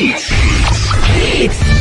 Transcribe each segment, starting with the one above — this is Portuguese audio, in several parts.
Hits.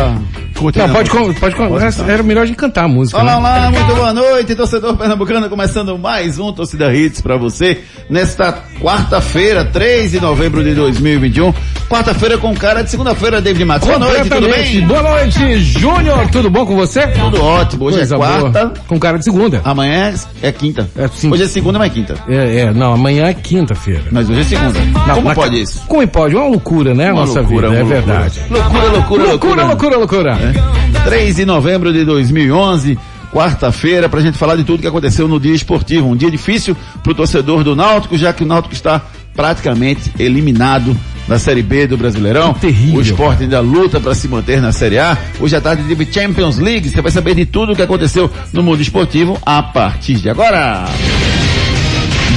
Ou pode ficar curtindo? Não, pode, com- pode, era melhor de cantar a música. Olá, né? olá, muito boa noite, torcedor pernambucano, começando mais um Torcida Hits pra você, nesta quarta-feira, 3 de novembro de 2021, quarta-feira com cara de segunda-feira, David Matos. Boa noite, tudo bem? Boa noite, Júnior. Tudo bom com você? Tudo ótimo, hoje Coisa é quarta, boa. Com cara de segunda. amanhã é quinta. É, sim. Hoje é segunda, mas é quinta. É, é, não, amanhã é quinta-feira. Mas hoje é segunda. Não, Como pode isso? Como pode? Uma loucura, né? Uma nossa loucura, vida, é loucura. verdade. Loucura, loucura, Loucura, loucura, loucura. 3 de novembro de 2011, quarta-feira, para a gente falar de tudo que aconteceu no dia esportivo. Um dia difícil para o torcedor do Náutico, já que o Náutico está praticamente eliminado da Série B do Brasileirão. Terrível, o esporte ainda luta para se manter na Série A. Hoje à tarde teve Champions League. Você vai saber de tudo o que aconteceu no mundo esportivo a partir de agora.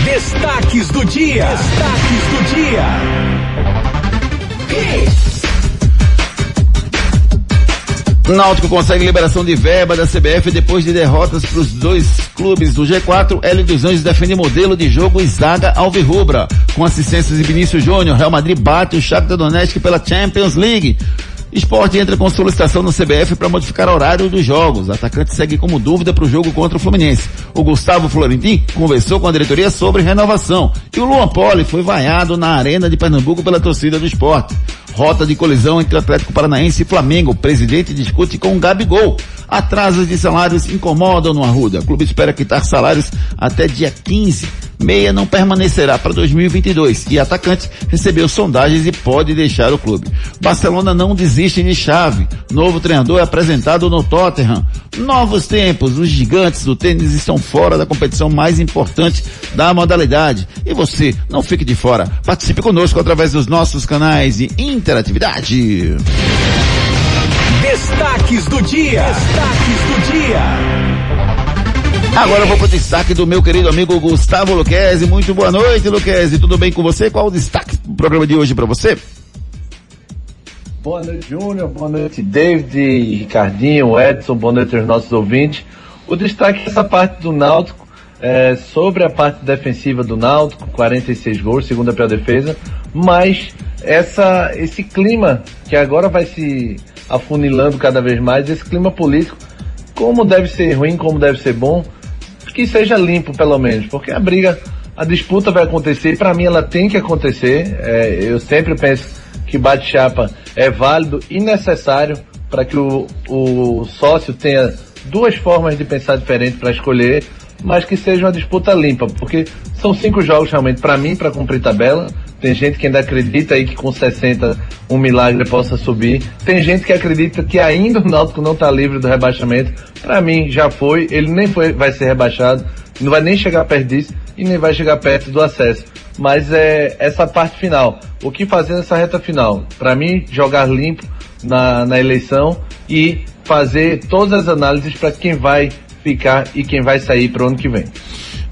Destaques do dia. Destaques do dia. Náutico consegue liberação de verba da CBF depois de derrotas para os dois clubes do G4. Hélio dos Anjos defende modelo de jogo e zaga alvirrubra. Com assistências de Vinícius Júnior, Real Madrid bate o Shakhtar Donetsk pela Champions League. Esporte entra com solicitação no CBF para modificar o horário dos jogos. Atacante segue como dúvida para o jogo contra o Fluminense. O Gustavo Florentin conversou com a diretoria sobre renovação. E o Luan Poli foi vaiado na Arena de Pernambuco pela torcida do esporte. Rota de colisão entre Atlético Paranaense e Flamengo. O presidente discute com o Gabigol. Atrasos de salários incomodam no Arruda. O clube espera quitar salários até dia 15. Meia não permanecerá para 2022 e atacante recebeu sondagens e pode deixar o clube. Barcelona não desiste de chave. Novo treinador é apresentado no Tottenham. Novos tempos. Os gigantes do tênis estão fora da competição mais importante da modalidade. E você, não fique de fora. Participe conosco através dos nossos canais de interatividade. Destaques do dia. Destaques do dia. Agora eu vou para o destaque do meu querido amigo Gustavo Luquezzi. Muito boa noite, Luquezzi. Tudo bem com você? Qual o destaque do programa de hoje para você? Boa noite, Júnior. Boa noite, David, Ricardinho, Edson. Boa noite aos nossos ouvintes. O destaque é essa parte do Náutico, é, sobre a parte defensiva do Náutico, 46 gols, segunda pior defesa, mas essa, esse clima que agora vai se afunilando cada vez mais, esse clima político, como deve ser ruim, como deve ser bom, que seja limpo pelo menos, porque a briga, a disputa vai acontecer, para mim ela tem que acontecer, é, eu sempre penso que bate-chapa é válido e necessário para que o, o sócio tenha duas formas de pensar diferente para escolher, mas que seja uma disputa limpa, porque são cinco jogos realmente para mim para cumprir tabela. Tem gente que ainda acredita aí que com 60 um milagre possa subir. Tem gente que acredita que ainda o Náutico não está livre do rebaixamento. Para mim já foi, ele nem foi, vai ser rebaixado, não vai nem chegar perto disso e nem vai chegar perto do acesso. Mas é essa parte final. O que fazer nessa reta final? Para mim, jogar limpo na, na eleição e fazer todas as análises para quem vai ficar e quem vai sair para o ano que vem.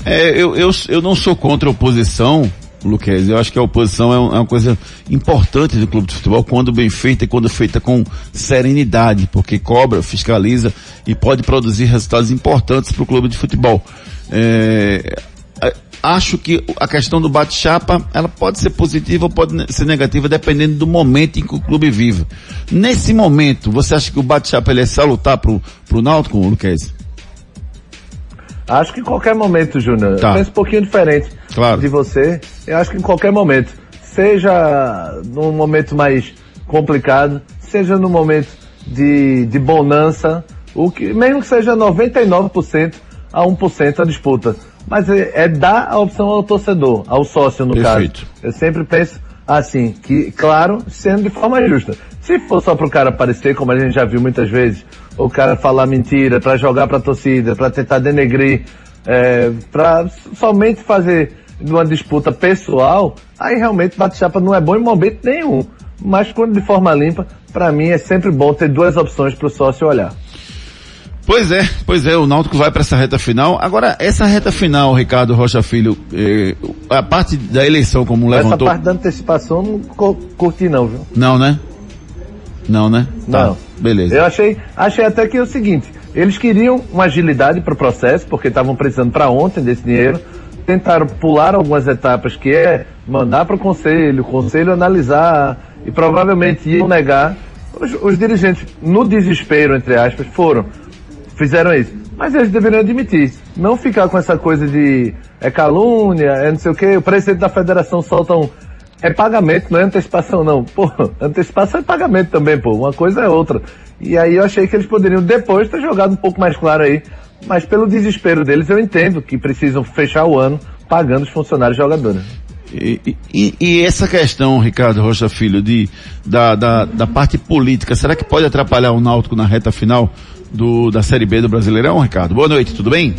É, eu, eu, eu não sou contra a oposição, Luquez. Eu acho que a oposição é, é uma coisa importante do clube de futebol quando bem feita e quando feita com serenidade, porque cobra, fiscaliza e pode produzir resultados importantes para o clube de futebol. É, a- acho que a questão do bate-chapa, ela pode ser positiva ou pode ser negativa, dependendo do momento em que o clube vive. Nesse momento, você acha que o bate-chapa é salutar pro, pro Náutico, Luquez? Acho que em qualquer momento, Júnior. Tá. Eu penso um pouquinho diferente Claro. de você. Eu acho que em qualquer momento. Seja num momento mais complicado, seja num momento de, de bonança, o que, mesmo que seja 99% a 1% a disputa. Mas é, é dar a opção ao torcedor, ao sócio no Perfeito. caso. Eu sempre penso assim, que, claro, sendo de forma justa. Se for só pro cara aparecer, como a gente já viu muitas vezes, o cara falar mentira, pra jogar pra torcida, pra tentar denegrir, é, pra somente fazer uma disputa pessoal, aí realmente bate-chapa não é bom em momento nenhum. Mas quando de forma limpa, pra mim é sempre bom ter duas opções pro sócio olhar. Pois é, pois é, o Náutico vai para essa reta final. Agora, essa reta final, Ricardo Rocha Filho, eh, a parte da eleição, como levantou. Essa parte da antecipação não curti não, viu? Não, né? Não, né? Tá, Não. beleza. Eu achei, achei até que é o seguinte, eles queriam uma agilidade para o processo, porque estavam precisando para ontem desse dinheiro, tentaram pular algumas etapas, que é mandar para o conselho, o conselho analisar, e provavelmente iam negar. Os, os dirigentes, no desespero, entre aspas, foram, fizeram isso. Mas eles deveriam admitir, não ficar com essa coisa de é calúnia, é não sei o que, o presidente da federação solta um é pagamento, não é antecipação não. Pô, antecipação é pagamento também, pô. Uma coisa é outra. E aí eu achei que eles poderiam depois ter jogado um pouco mais claro aí. Mas pelo desespero deles, eu entendo que precisam fechar o ano pagando os funcionários jogadores. E, e- e essa questão, Ricardo Rocha Filho, de, da, da, da parte política, será que pode atrapalhar o Náutico na reta final do, da Série B do Brasileirão, Ricardo? Boa noite, tudo bem?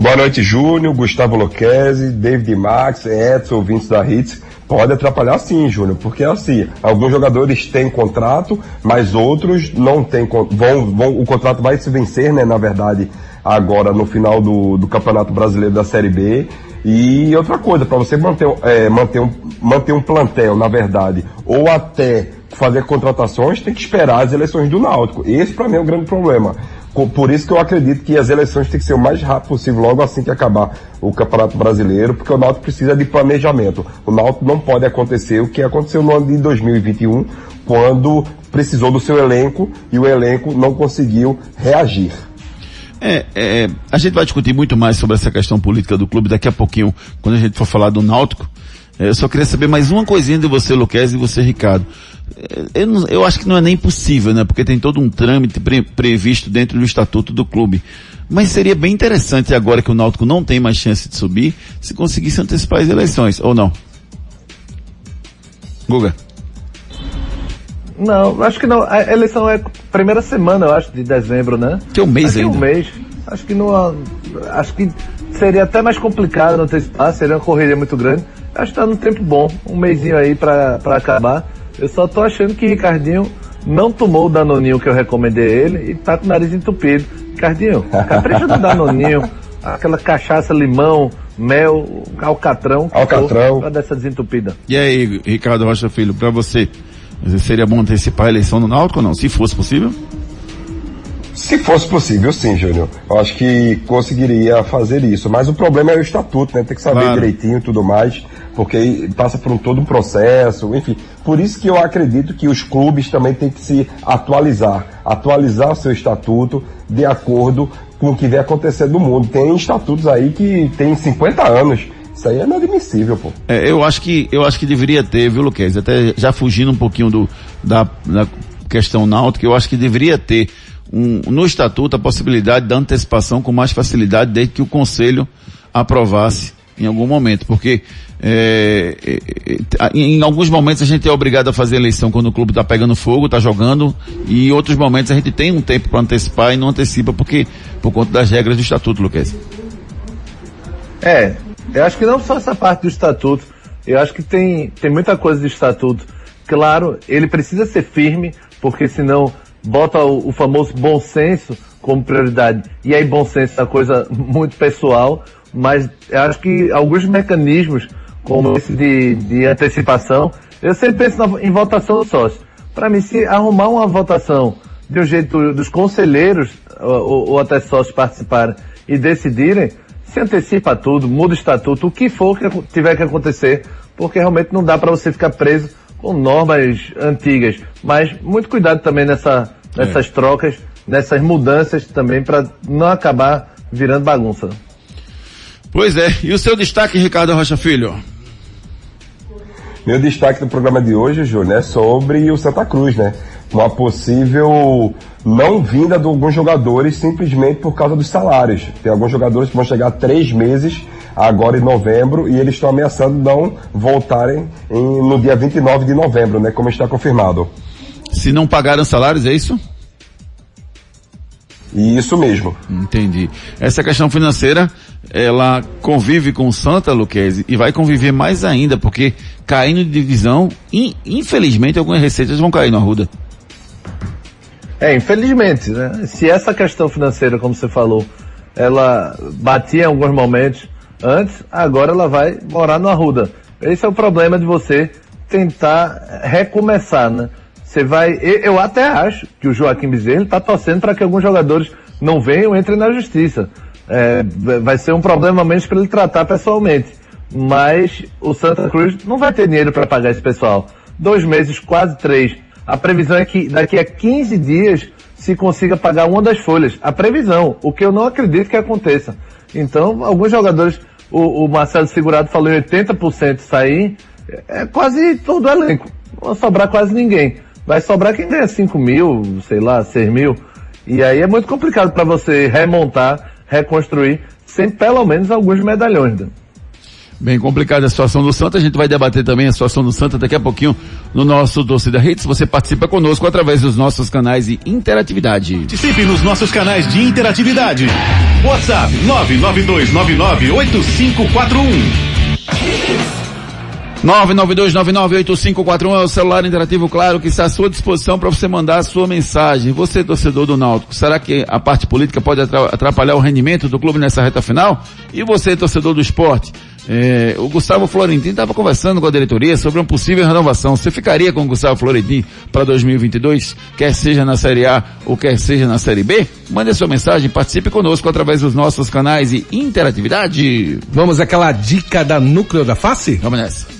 Boa noite, Júnior, Gustavo Luquezzi, David Max, Edson, ouvintes da Hits. Pode atrapalhar sim, Júnior, porque assim, alguns jogadores têm contrato, mas outros não têm, vão, vão, o contrato vai se vencer, né, na verdade, agora no final do, do Campeonato Brasileiro da Série B. E outra coisa, para você manter, é, manter, um, manter um plantel, na verdade, ou até fazer contratações, tem que esperar as eleições do Náutico. Esse para mim é o grande problema. Por isso que eu acredito que as eleições têm que ser o mais rápido possível, logo assim que acabar o Campeonato Brasileiro, porque o Náutico precisa de planejamento. O Náutico não pode acontecer o que aconteceu no ano de 2021, quando precisou do seu elenco e o elenco não conseguiu reagir. É, é, a gente vai discutir muito mais sobre essa questão política do clube daqui a pouquinho, quando a gente for falar do Náutico. Eu só queria saber mais uma coisinha de você, Luquez, e você, Ricardo. Eu, não- eu acho que não é nem possível, né? Porque tem todo um trâmite pre- previsto dentro do estatuto do clube. Mas seria bem interessante agora que o Náutico não tem mais chance de subir, se conseguisse antecipar as eleições, ou não? Guga. Não, acho que não. A eleição é primeira semana, eu acho, de dezembro, né? Que é um mês acho que é ainda. um mês. Acho que não. Acho que seria até mais complicado antecipar, seria uma correria muito grande. Acho que tá num tempo bom, um mêsinho aí pra, pra acabar. Eu só tô achando que Ricardinho não tomou o Danoninho que eu recomendei ele e tá com o nariz entupido. Ricardinho, capricha no Danoninho, aquela cachaça, limão, mel, alcatrão. Alcatrão. Pra dar essa desentupida. E aí, Ricardo Rocha Filho, pra você, seria bom antecipar a eleição do Náutico ou não? Se fosse possível? Se fosse possível, sim, Júnior. Eu acho que conseguiria fazer isso. Mas o problema é o estatuto, né? Tem que saber Claro. direitinho e tudo mais, porque passa por um, todo um processo, enfim. Por isso que eu acredito que os clubes também têm que se atualizar. Atualizar o seu estatuto de acordo com o que vem acontecendo no mundo. Tem estatutos aí que tem 50 anos. Isso aí é inadmissível, pô. É, eu acho que eu acho que deveria ter, viu, Luquez? Até já fugindo um pouquinho do, da, da questão náutica, eu acho que deveria ter um, no estatuto a possibilidade da antecipação com mais facilidade desde que o conselho aprovasse em algum momento, porque é, é, é, em alguns momentos a gente é obrigado a fazer eleição quando o clube está pegando fogo, está jogando, e em outros momentos a gente tem um tempo para antecipar e não antecipa porque por conta das regras do estatuto, Luquez. É, eu acho que não só essa parte do estatuto, eu acho que tem, tem muita coisa do estatuto. Claro, ele precisa ser firme, porque senão bota o, o famoso bom senso como prioridade. E aí, bom senso é uma coisa muito pessoal, mas eu acho que alguns mecanismos, como esse de, de antecipação, eu sempre penso na, em votação do sócio. Para mim, se arrumar uma votação de um jeito dos conselheiros ou, ou até sócios participarem e decidirem, se antecipa tudo, muda o estatuto, o que for que tiver que acontecer, porque realmente não dá para você ficar preso com normas antigas. Mas muito cuidado também nessa, nessas É. trocas, nessas mudanças também, para não acabar virando bagunça. Pois é. E o seu destaque, Ricardo Rocha Filho? Meu destaque do programa de hoje, Júnior, é sobre o Santa Cruz, né? Uma possível não vinda de alguns jogadores simplesmente por causa dos salários. Tem alguns jogadores que vão chegar três meses agora em novembro e eles estão ameaçando não voltarem em- no dia 29 de novembro, né? Como está confirmado. Se não pagaram salários, é isso? Isso mesmo. Entendi. Essa questão financeira, ela convive com o Santa Luquezzi e vai conviver mais ainda, porque caindo de divisão, in- infelizmente algumas receitas vão cair no Arruda. É, infelizmente, né? Se essa questão financeira, como você falou, ela batia em alguns momentos antes, agora ela vai morar no Arruda. Esse é o problema de você tentar recomeçar, né? Você vai, eu até acho que o Joaquim Bezerra está torcendo para que alguns jogadores não venham, entrem na justiça. É, vai ser um problema menos para ele tratar pessoalmente. Mas o Santa Cruz não vai ter dinheiro para pagar esse pessoal. Dois meses, quase três. A previsão é que daqui a 15 dias se consiga pagar uma das folhas. A previsão, o que eu não acredito que aconteça. Então, alguns jogadores, o, o Marcelo Segurado falou em 80% sair, é quase todo o elenco. Não vai sobrar quase ninguém. Vai sobrar quem ganha 5 mil, sei lá, 6 mil. E aí é muito complicado para você remontar, reconstruir, sem pelo menos alguns medalhões. né? Bem complicada a situação do Santa, a gente vai debater também a situação do Santa daqui a pouquinho no nosso Torcida Hits. Você participa conosco através dos nossos canais de interatividade. Participe nos nossos canais de interatividade. WhatsApp 992998541. 992998541 é o celular interativo, claro, que está à sua disposição para você mandar a sua mensagem. Você, torcedor do Náutico, será que a parte política pode atra- atrapalhar o rendimento do clube nessa reta final? E você, torcedor do esporte? É, o Gustavo Florentino estava conversando com a diretoria sobre uma possível renovação. Você ficaria com o Gustavo Florentino para 2022, quer seja na Série A ou quer seja na Série B? Mande sua mensagem, participe conosco através dos nossos canais de interatividade. Vamos àquela dica da núcleo da face? Vamos nessa.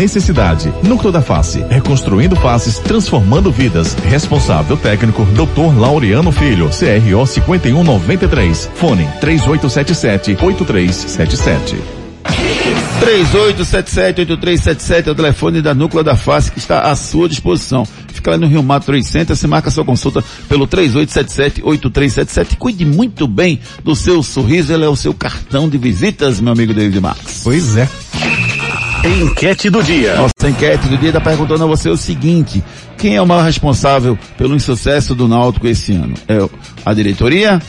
Núcleo da Face, reconstruindo faces, transformando vidas. Responsável técnico, Dr. Laureano Filho, CRO 5193. Fone 3877-8377. 3877-8377 é o telefone da Núcleo da Face que está à sua disposição. Fica lá no Rio Mato Trade Center, você marca sua consulta pelo 3877-8377. Cuide muito bem do seu sorriso, ele é o seu cartão de visitas, meu amigo David Max. Pois é. Enquete do dia. Nossa enquete do dia está perguntando a você o seguinte, quem é o maior responsável pelo insucesso do Náutico esse ano? É a diretoria?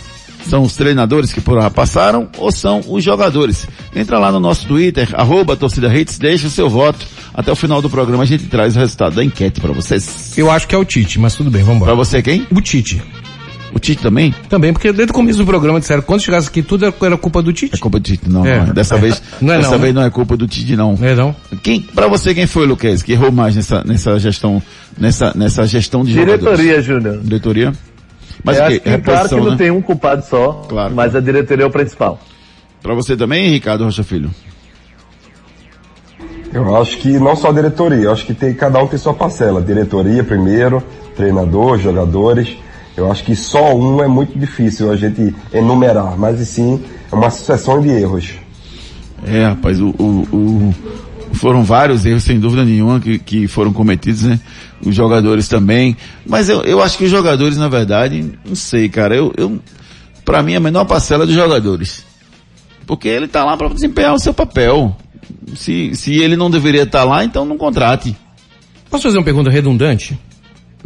São os treinadores que por lá passaram ou são os jogadores? Entra lá no nosso Twitter, arroba torcida Hits, deixa o seu voto. Até o final do programa a gente traz o resultado da enquete para vocês. Eu acho que é o Tite, mas tudo bem, vamos Para embora. você quem? O Tite. O Tite também? Também, porque desde o começo do programa disseram, quando chegasse aqui tudo era- culpa do Tite. É culpa do Tite, não. É. não é. Dessa vez, Não é dessa não, vez né? não é culpa do Tite, não. Não é não? Quem, para você quem foi, Luquez, que errou mais nessa, nessa gestão, nessa, nessa gestão de jogadores? Diretoria, Júnior. Diretoria? Mas Eu o acho quê? que, claro que não né? tem um culpado só, Claro. mas a diretoria é o principal. Pra você também, Ricardo Rocha Filho? Eu acho que não só a diretoria, eu acho que tem, cada um tem sua parcela. Diretoria primeiro, treinador, jogadores. Eu acho que só um é muito difícil a gente enumerar, mas e sim é uma sucessão de erros. É, rapaz, o, o- o- foram vários erros, sem dúvida nenhuma, que, que foram cometidos, né? Os jogadores também. Mas eu, eu acho que os jogadores, na verdade, não sei, cara, eu, eu para mim, a menor parcela dos jogadores. Porque ele tá lá para desempenhar o seu papel. Se, se ele não deveria estar lá, então não contrate. Posso fazer uma pergunta redundante?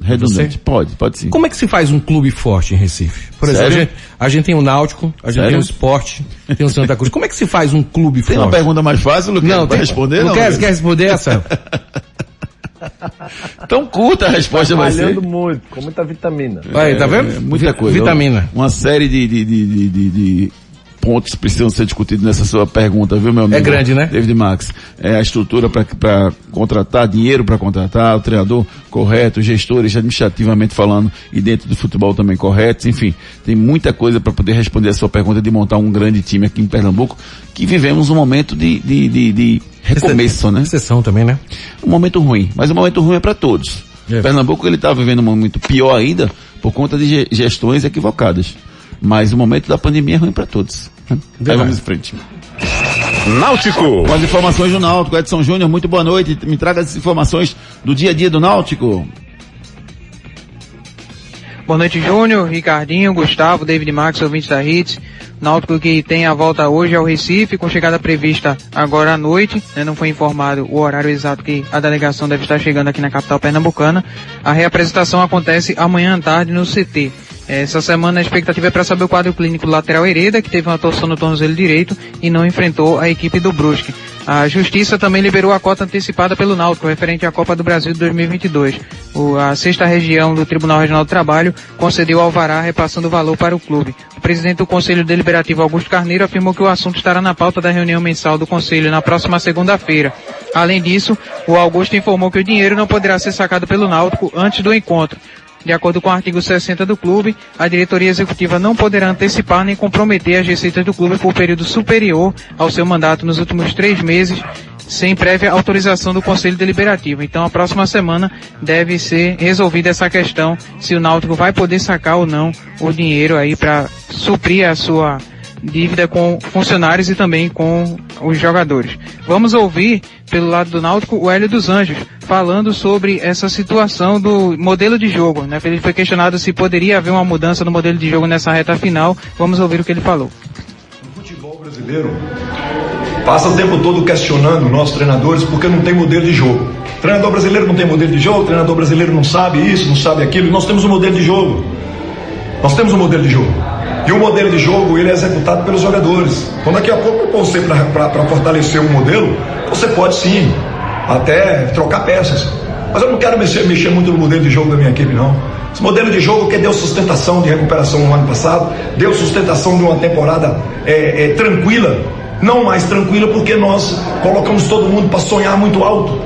Redundante, Você? pode, pode sim. Como é que se faz um clube forte em Recife? Por exemplo, a Sério? gente, a gente tem o Náutico, a gente Sério? tem o Esporte, tem o Santa Cruz. Como é que se faz um clube Tem forte? uma pergunta mais fácil, Luquez, Não, tem, responder? Não, quer, quer responder essa? Tão curta a resposta vai ser. Trabalhando muito, com muita vitamina. Aí, tá vendo? É, muita coisa. Vitamina. Uma série de, de, de- de pontos precisam ser discutidos nessa sua pergunta, viu, meu amigo? É grande, né? David Max. É a estrutura para contratar, dinheiro para contratar, o treinador correto, gestores administrativamente falando e dentro do futebol também corretos, enfim, tem muita coisa para poder responder a sua pergunta de montar um grande time aqui em Pernambuco, que vivemos um momento de, de, de, de recomeço, né? Exceção também, né? um momento ruim, mas um momento ruim é para todos. É. Pernambuco ele está vivendo um momento pior ainda por conta de ge- gestões equivocadas. Mas o momento da pandemia é ruim para todos. Né? Aí vamos em frente. Náutico. Com as informações do Náutico, Edson Júnior, muito boa noite. Me traga as informações do dia a dia do Náutico. Boa noite, Júnior, Ricardinho, Gustavo, David Max, ouvintes da Hits. Náutico que tem a volta hoje ao Recife, com chegada prevista agora à noite. né, não foi informado o horário exato que a delegação deve estar chegando aqui na capital pernambucana. A reapresentação acontece amanhã à tarde no CT. Essa semana a expectativa é para saber o quadro clínico lateral Hereda, que teve uma torção no tornozelo direito e não enfrentou a equipe do Brusque. A Justiça também liberou a cota antecipada pelo Náutico, referente à Copa do Brasil de 2022. O- a sexta região do Tribunal Regional do Trabalho concedeu alvará repassando o valor para o clube. O presidente do Conselho Deliberativo, Augusto Carneiro, afirmou que o assunto estará na pauta da reunião mensal do Conselho na próxima segunda-feira. Além disso, o Augusto informou que o dinheiro não poderá ser sacado pelo Náutico antes do encontro. De acordo com o artigo 60 do clube, a diretoria executiva não poderá antecipar nem comprometer as receitas do clube por período superior ao seu mandato nos últimos três meses, sem prévia autorização do Conselho Deliberativo. Então, a próxima semana deve ser resolvida essa questão, se o Náutico vai poder sacar ou não o dinheiro aí para suprir a sua dívida com funcionários e também com os jogadores. Vamos ouvir, pelo lado do Náutico, o Hélio dos Anjos, falando sobre essa situação do modelo de jogo. Né? Ele foi questionado se poderia haver uma mudança no modelo de jogo nessa reta final. Vamos ouvir o que ele falou. brasileiro passa o tempo todo questionando nossos treinadores porque não tem modelo de jogo. O treinador brasileiro não tem modelo de jogo, o treinador brasileiro não sabe isso, não sabe aquilo. Nós temos um modelo de jogo. Nós temos um modelo de jogo. E o modelo de jogo ele é executado pelos jogadores. Então daqui a pouco você para fortalecer um modelo, você pode sim até trocar peças. Mas eu não quero mexer, mexer muito no modelo de jogo da minha equipe, não. Esse modelo de jogo que deu sustentação de recuperação no ano passado, deu sustentação de uma temporada é, é, tranquila, não mais tranquila porque nós colocamos todo mundo para sonhar muito alto,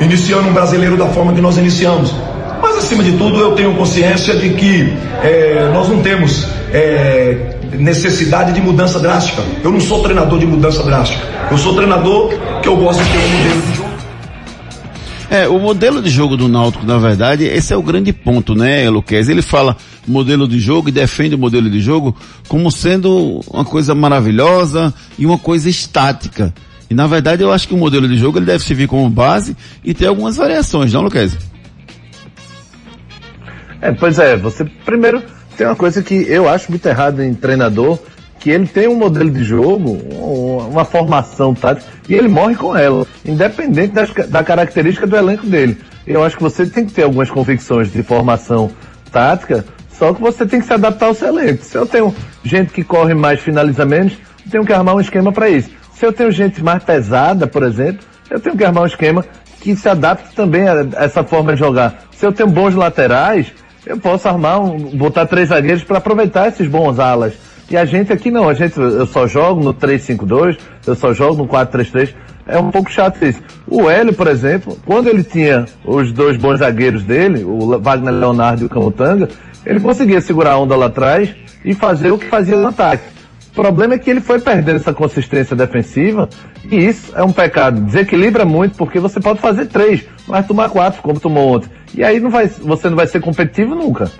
iniciando um brasileiro da forma que nós iniciamos. Mas acima de tudo eu tenho consciência de que é, nós não temos é, necessidade de mudança drástica. Eu não sou treinador de mudança drástica. Eu sou treinador que eu gosto de ter um modelo de jogo. É, o modelo de jogo do Náutico, na verdade, esse é o grande ponto, né, Luquez? Ele fala modelo de jogo e defende o modelo de jogo como sendo uma coisa maravilhosa e uma coisa estática. E na verdade eu acho que o modelo de jogo ele deve servir como base e ter algumas variações, não, Luquez? É, pois é, você primeiro tem uma coisa que eu acho muito errado em treinador, que ele tem um modelo de jogo, um- uma formação tática, e ele morre com ela, independente das da característica do elenco dele. Eu acho que você tem que ter algumas convicções de formação tática, só que você tem que se adaptar ao seu elenco. Se eu tenho gente que corre mais, finaliza menos, eu tenho que armar um esquema para isso. Se eu tenho gente mais pesada, por exemplo, eu tenho que armar um esquema que se adapte também a essa forma de jogar. Se eu tenho bons laterais, eu posso armar, um, botar três zagueiros para aproveitar esses bons alas. E a gente aqui não, a gente, eu só jogo no 3-5-2, eu só jogo no 4-3-3. É um pouco chato isso. O Hélio, por exemplo, quando ele tinha os dois bons zagueiros dele, o Wagner Leonardo e o Camutanga, ele conseguia segurar a onda lá atrás e fazer o que fazia no ataque. O problema é que ele foi perdendo essa consistência defensiva e isso é um pecado. Desequilibra muito porque você pode fazer três, mas tomar quatro, como tomou ontem. E aí não vai, você não vai ser competitivo nunca.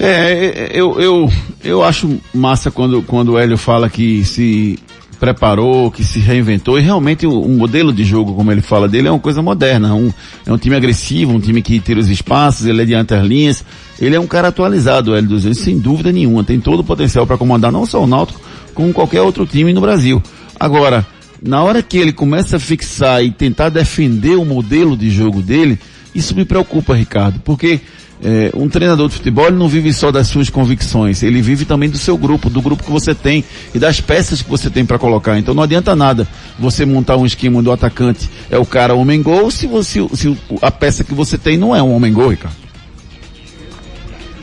É, eu, eu, eu acho massa quando, quando o Hélio fala que se preparou, que se reinventou, e realmente o, o modelo de jogo, como ele fala dele, é uma coisa moderna. Um, é um time agressivo, um time que tira os espaços, ele é de entre as linhas, ele é um cara atualizado, o Hélio dos Anjos, sem dúvida nenhuma. Tem todo o potencial para comandar não só o Náutico, como qualquer outro time no Brasil. Agora, na hora que ele começa a fixar e tentar defender o modelo de jogo dele, isso me preocupa, Ricardo, porque é, um treinador de futebol ele não vive só das suas convicções, ele vive também do seu grupo, do grupo que você tem e das peças que você tem para colocar. Então não adianta nada você montar um esquema do atacante é o cara homem gol se, se a peça que você tem não é um homem gol, Ricardo.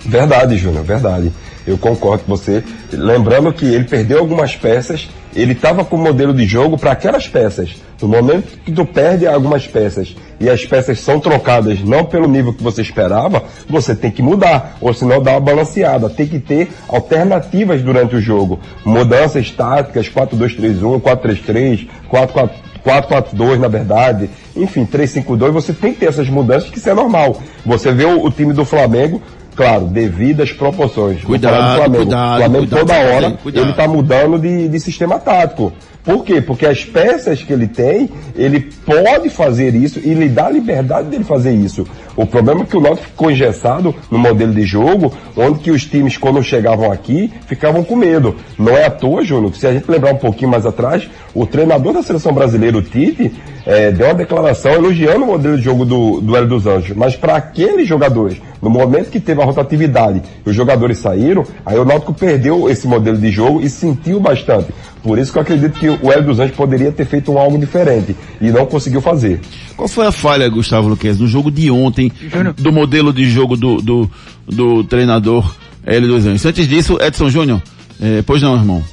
Verdade, Júnior, verdade. Eu concordo com você. Lembrando que ele perdeu algumas peças, ele estava com o modelo de jogo para aquelas peças. No momento que tu perde algumas peças e as peças são trocadas não pelo nível que você esperava, você tem que mudar, ou senão dá uma balanceada. Tem que ter alternativas durante o jogo. Mudanças táticas, 4-2-3-1, 4-3-3, 4-4. 4-4-2, na verdade, enfim, 3-5-2, você tem que ter essas mudanças, que isso é normal. Você vê o, o time do Flamengo, claro, devido às proporções. Cuidado, do Flamengo. cuidado, O Flamengo cuidado toda hora ele está mudando de, de sistema tático. Por quê? Porque as peças que ele tem, ele pode fazer isso e lhe dá a liberdade dele fazer isso. O problema é que o Náutico ficou engessado no modelo de jogo, onde que os times, quando chegavam aqui, ficavam com medo. Não é à toa, Júnior, se a gente lembrar um pouquinho mais atrás, o treinador da seleção brasileira, o Tite, eh, deu uma declaração elogiando o modelo de jogo do, do Hélio dos Anjos. Mas para aqueles jogadores, no momento que teve a rotatividade e os jogadores saíram, aí o Náutico perdeu esse modelo de jogo e sentiu bastante. Por isso que eu acredito que o Hélio dos Anjos poderia ter feito um algo diferente e não conseguiu fazer. Qual foi a falha, Gustavo Luquez, no jogo de ontem, do modelo de jogo do, do, do treinador Hélio dos Anjos? Antes disso, Edson Júnior, eh, pois não, irmão?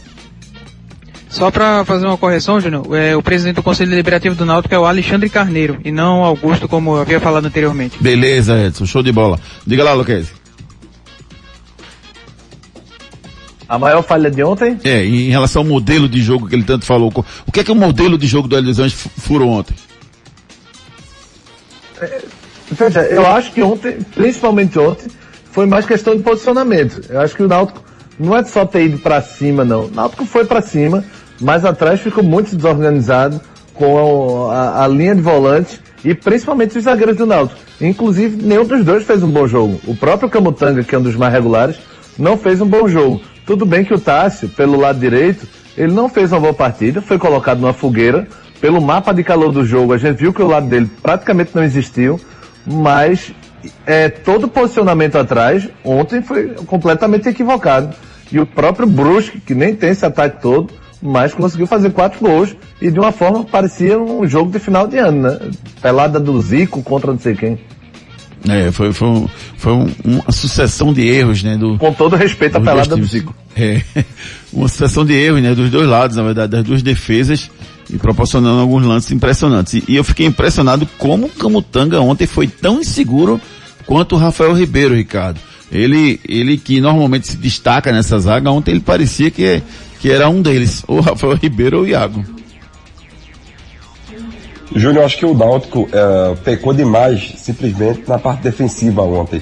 Só para fazer uma correção, Júnior, é, o presidente do Conselho Deliberativo do Náutico é o Alexandre Carneiro e não Augusto, como eu havia falado anteriormente. Beleza, Edson, show de bola. Diga lá, Luquez. A maior falha de ontem? É, em relação ao modelo de jogo que ele tanto falou, o que é que o modelo de jogo do Hélio dos Anjos fu- furou ontem? Veja, eu acho que ontem, principalmente ontem, foi mais questão de posicionamento. Eu acho que o Náutico não é só ter ido para cima, não. O Náutico foi para cima, mas atrás ficou muito desorganizado com a, a linha de volante e principalmente os zagueiros do Náutico. Inclusive, nenhum dos dois fez um bom jogo. O próprio Camutanga, que é um dos mais regulares, não fez um bom jogo. Tudo bem que o Tássio, pelo lado direito, ele não fez uma boa partida, foi colocado numa fogueira. Pelo mapa de calor do jogo, a gente viu que o lado dele praticamente não existiu, mas é, todo posicionamento atrás ontem foi completamente equivocado. E o próprio Brusque, que nem tem esse ataque todo, mas conseguiu fazer quatro gols e de uma forma parecia um jogo de final de ano, né? Pelada do Zico contra não sei quem. É, foi, foi, um- foi um- uma sucessão de erros, né? Do, Com todo respeito à pelada do. Zico. É, uma sucessão de erros, né? Dos dois lados, na verdade, das duas defesas e proporcionando alguns lances impressionantes. E, e eu fiquei impressionado como o Camutanga ontem foi tão inseguro quanto o Rafael Ribeiro, Ricardo. Ele, ele que normalmente se destaca nessa zaga, ontem ele parecia que, que era um deles, ou o Rafael Ribeiro ou o Iago. Júnior, acho que o Náutico eh, pecou demais simplesmente na parte defensiva ontem.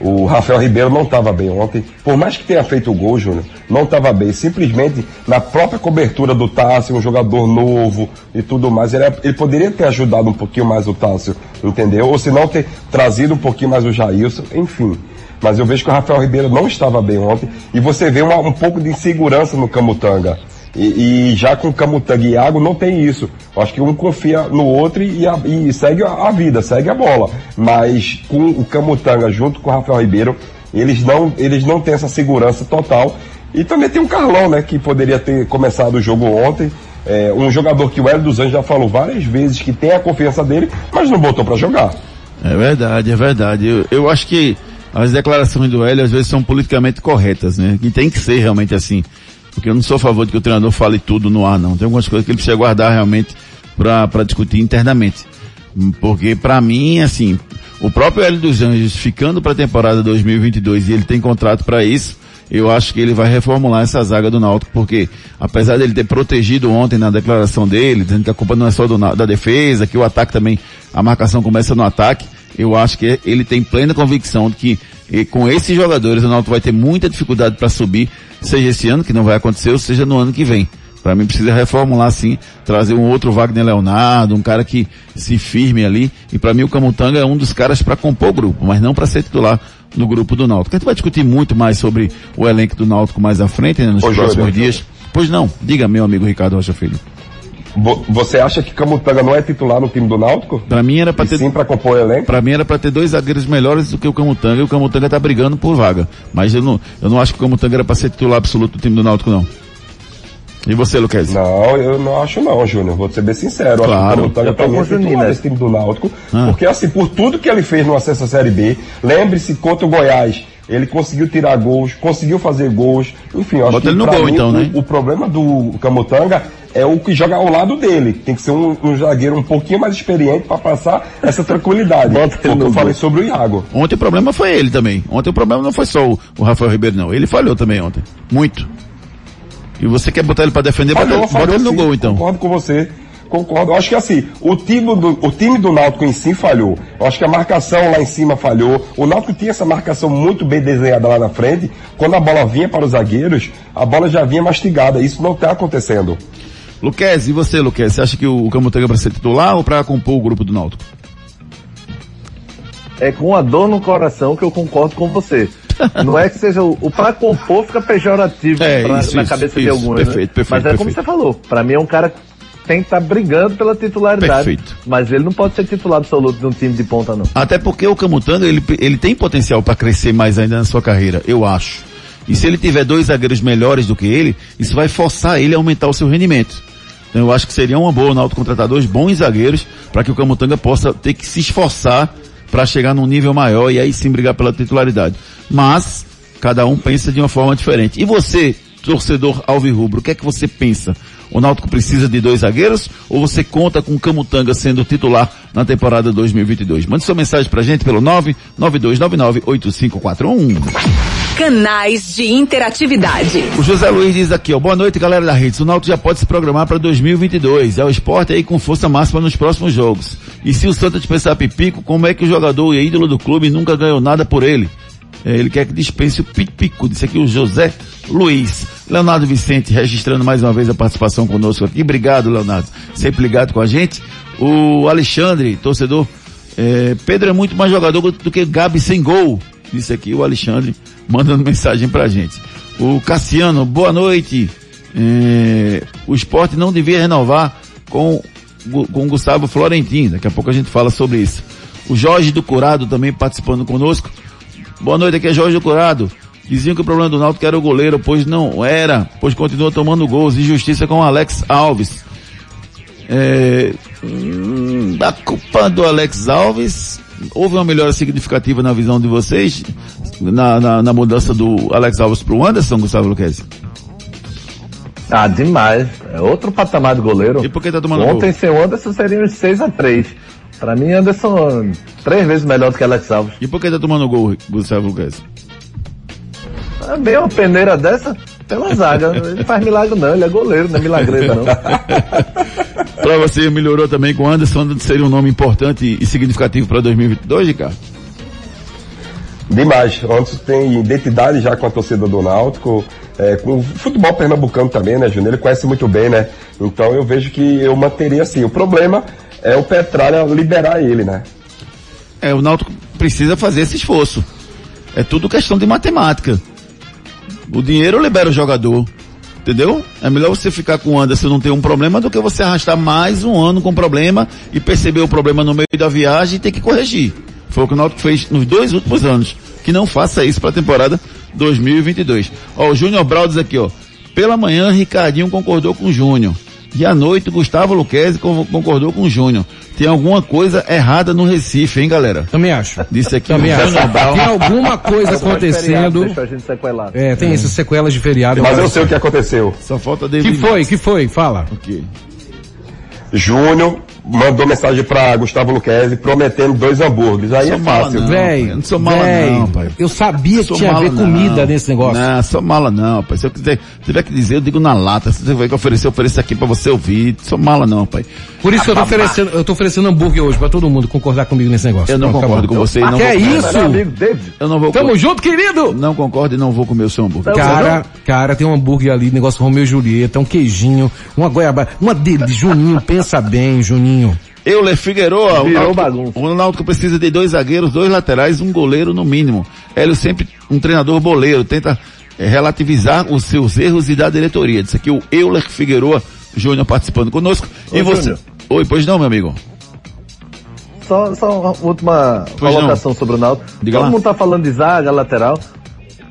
O Rafael Ribeiro não estava bem ontem. Por mais que tenha feito o gol, Júnior, não estava bem. Simplesmente na própria cobertura do Tássio, um jogador novo e tudo mais, ele, ele poderia ter ajudado um pouquinho mais o Tássio, entendeu? Ou se não ter trazido um pouquinho mais o Jailson, enfim. Mas eu vejo que o Rafael Ribeiro não estava bem ontem e você vê uma- um pouco de insegurança no Camutanga. E, e já com Camutanga e Iago não tem isso. Acho que um confia no outro e, e segue a, a vida, segue a bola. Mas com o Camutanga junto com o Rafael Ribeiro, eles não, eles não têm essa segurança total. E também tem o Carlão, né, que poderia ter começado o jogo ontem. É, um jogador que o Hélio dos Anjos já falou várias vezes que tem a confiança dele, mas não botou para jogar. É verdade, é verdade. Eu, eu acho que as declarações do Hélio às vezes são politicamente corretas, né? E tem que ser realmente assim. Porque eu não sou a favor de que o treinador fale tudo no ar, não. Tem algumas coisas que ele precisa guardar realmente para discutir internamente. Porque para mim, assim, o próprio Hélio dos Anjos ficando para a temporada 2022 e ele tem contrato para isso, eu acho que ele vai reformular essa zaga do Náutico, porque apesar dele ter protegido ontem na declaração dele, dizendo que a culpa não é só do da defesa, que o ataque também, a marcação começa no ataque, eu acho que ele tem plena convicção de que eh, com esses jogadores o Náutico vai ter muita dificuldade para subir, seja esse ano, que não vai acontecer, ou seja no ano que vem. Para mim precisa reformular sim, trazer um outro Wagner Leonardo, um cara que se firme ali. E para mim o Camutanga é um dos caras para compor o grupo, mas não para ser titular. no grupo do Náutico. A gente vai discutir muito mais sobre o elenco do Náutico mais à frente, né, nos Ô, próximos Júlio. dias. Pois não, diga meu amigo Ricardo Rocha Filho. Vo- Você acha que Camutanga não é titular no time do Náutico? Pra mim era pra E ter sim para compor o elenco? Pra mim era pra ter dois zagueiros melhores do que o Camutanga e o Camutanga tá brigando por vaga. Mas eu não, eu não acho que o Camutanga era pra ser titular absoluto do time do Náutico não. E você, Luquez? Não, eu não acho não, Júnior. Vou ser bem sincero. Eu Claro. Acho que o Camutanga Eu tô com é o Juninho titular nessa. desse time do Náutico. Ah. Porque assim, por tudo que ele fez no acesso à Série B, lembre-se contra o Goiás, ele conseguiu tirar gols, conseguiu fazer gols. Enfim, eu acho Bota que ele no gol, mim, então, o, né? o problema do Camutanga é o que joga ao lado dele. Tem que ser um, um zagueiro um pouquinho mais experiente para passar essa tranquilidade. Foi o que eu falei sobre o Iago. Ontem o problema foi ele também. Ontem o problema não foi só o, o Rafael Ribeiro não. Ele falhou também ontem. Muito. E você quer botar ele pra defender, bota, Falhou, ele- bota falhou ele no sim, gol então. Concordo com você. Concordo. Eu acho que assim, o time, do, o time do Náutico em si falhou. Eu acho que a marcação lá em cima falhou. O Náutico tinha essa marcação muito bem desenhada lá na frente. Quando a bola vinha para os zagueiros, a bola já vinha mastigada. Isso não está acontecendo. Luquez, e você, Luquez? Você acha que o Camutanga é pra ser titular ou pra compor o grupo do Náutico? É com a dor no coração que eu concordo com você. Não é que seja o, o pra compor fica pejorativo É, pra- isso, na isso, cabeça de isso, alguns. perfeito, né? perfeito, Mas é como você falou, pra mim é um cara que tem que estar brigando pela titularidade. Perfeito. Mas ele não pode ser titular absoluto de um time de ponta, não. Até porque o Camutanga, ele, ele tem potencial para crescer mais ainda na sua carreira, eu acho. E se ele tiver dois zagueiros melhores do que ele, isso vai forçar ele a aumentar o seu rendimento. Então eu acho que seria uma boa o Náutico contratar dois bons zagueiros para que o Camutanga possa ter que se esforçar para chegar num nível maior e aí sim brigar pela titularidade. Mas cada um pensa de uma forma diferente. E você, torcedor alvirrubro, o que é que você pensa? O Náutico precisa de dois zagueiros ou você conta com o Camutanga sendo titular na temporada 2022? Mande sua mensagem pra gente pelo 992998541. Canais de interatividade. O José Luiz diz aqui, ó, boa noite galera da Rede. O Náutico já pode se programar para 2022. É o esporte aí com força máxima nos próximos jogos. E se o Santa dispensar Pipico, como é que o jogador e ídolo do clube nunca ganhou nada por ele? É, ele quer que dispense o Pipico, disse aqui o José Luiz. Leonardo Vicente registrando mais uma vez a participação conosco aqui. Obrigado, Leonardo. Sempre ligado com a gente. O Alexandre, torcedor, é, Pedro é muito mais jogador do que Gabi sem gol. Disse aqui o Alexandre, mandando mensagem pra gente. O Cassiano, boa noite. É, o esporte não devia renovar com, com o Gustavo Florentino. Daqui a pouco a gente fala sobre isso. O Jorge do Curado também participando conosco. Boa noite, aqui é Jorge do Curado. Diziam que o problema do Náutico era o goleiro, pois não era, pois continua tomando gols. Injustiça com o Alex Alves. É, hum, a culpa do Alex Alves, houve uma melhora significativa na visão de vocês, na, na, na mudança do Alex Alves para o Anderson, Gustavo Luquezzi? Ah, demais. É outro patamar de goleiro. E por que tá tomando Ontem gol? sem o Anderson seria uns 6 a 3 Pra mim, Anderson três vezes melhor do que Alex Alves. E por que tá tomando gol, Gustavo Luquezzi? É bem uma peneira dessa pela zaga. Ele faz milagre não, ele é goleiro, não é milagreta não. Pra você melhorou também com o Anderson, seria um nome importante e significativo para 2022, Ricardo? Demais. Antes tem identidade já com a torcida do Náutico, é, com o futebol pernambucano também, né, Júnior? Ele conhece muito bem, né? Então eu vejo que eu manteria assim. O problema é o Petralha liberar ele, né? É, o Náutico precisa fazer esse esforço. É tudo questão de matemática. O dinheiro libera o jogador. Entendeu? É melhor você ficar com o Anderson não ter um problema do que você arrastar mais um ano com problema e perceber o problema no meio da viagem e ter que corrigir. Foi o que o Náutico fez nos dois últimos anos. Que não faça isso para a temporada 2022. Ó, o Júnior Braudes aqui, ó. Pela manhã, Ricardinho concordou com o Júnior. E à noite, Gustavo Luquezzi con- concordou com o Júnior. Tem alguma coisa errada no Recife, hein, galera? Também acho. Disse aqui Também o acho. Tem alguma coisa acontecendo. Deixa a gente sequelado. É, tem essas sequelas de feriado. Mas eu sei o que aconteceu. Só falta Que foi? Que foi? Fala. Ok. Júnior mandou mensagem pra Gustavo Luquezzi prometendo dois hambúrgueres. Aí Sou é mala fácil. não, Véi. Não sou mala véi, não, pai. eu sabia que Sou tinha a ver mala comida não. nesse negócio. Não, sou mala não, pai. Se eu quiser, se tiver que dizer, eu digo na lata. Se você vai que oferecer, eu ofereço aqui pra você ouvir. Sou mala não, pai. Por isso que eu tô oferecendo, eu tô oferecendo hambúrguer hoje pra todo mundo concordar comigo nesse negócio. Eu não Pronto, concordo acabou. com você e Ah, não que vou é comer. isso? Eu não vou Tamo junto, querido! Não concordo e não vou comer o seu hambúrguer. Cara, cara, tem um hambúrguer ali, negócio Romeu e Julieta, um queijinho, uma goiaba, uma dele, Juninho, pensa bem, Juninho. Euler Figueroa, o Virou Náutico, bagunça. o Náutico precisa de dois zagueiros, dois laterais, um goleiro no mínimo. Hélio sempre um treinador boleiro, tenta é, relativizar os seus erros e da diretoria. Disse aqui o Euler Figueroa Júnior participando conosco. Oi, e você? Júnior. Oi, pois não, meu amigo. Só, só uma última Pois colocação não. sobre o Náutico. Diga Todo lá. mundo tá falando de zaga, lateral.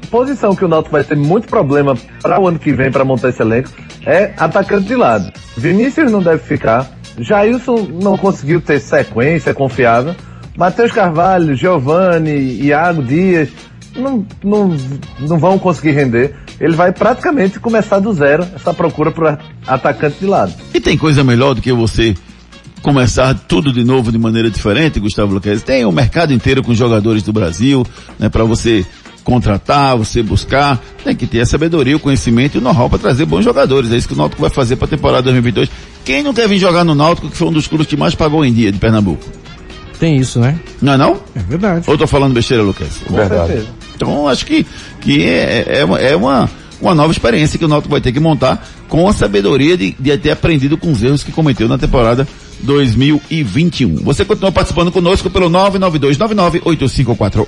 Posição que o Náutico vai ter muito problema para o ano que vem para montar esse elenco é atacante de lado. Vinícius não deve ficar. Jailson não conseguiu ter sequência confiável. Matheus Carvalho, Giovanni, Iago Dias não, não, não vão conseguir render. Ele vai praticamente começar do zero essa procura por atacante de lado. E tem coisa melhor do que você começar tudo de novo de maneira diferente, Gustavo Luquez? Tem o mercado inteiro com jogadores do Brasil, né, para você contratar, você buscar, tem que ter a sabedoria, o conhecimento e o know-how para trazer bons jogadores. É isso que o Náutico vai fazer para a temporada 2022. Quem não quer vir jogar no Náutico, que foi um dos clubes que mais pagou em dia de Pernambuco? Tem isso, né? Não é não? É verdade. Ou tô falando besteira, Lucas? Verdade. Então, acho que, que é, é, uma- é uma, uma nova experiência que o Náutico vai ter que montar com a sabedoria de, de ter aprendido com os erros que cometeu na temporada 2021. Você continua participando conosco pelo 992998541.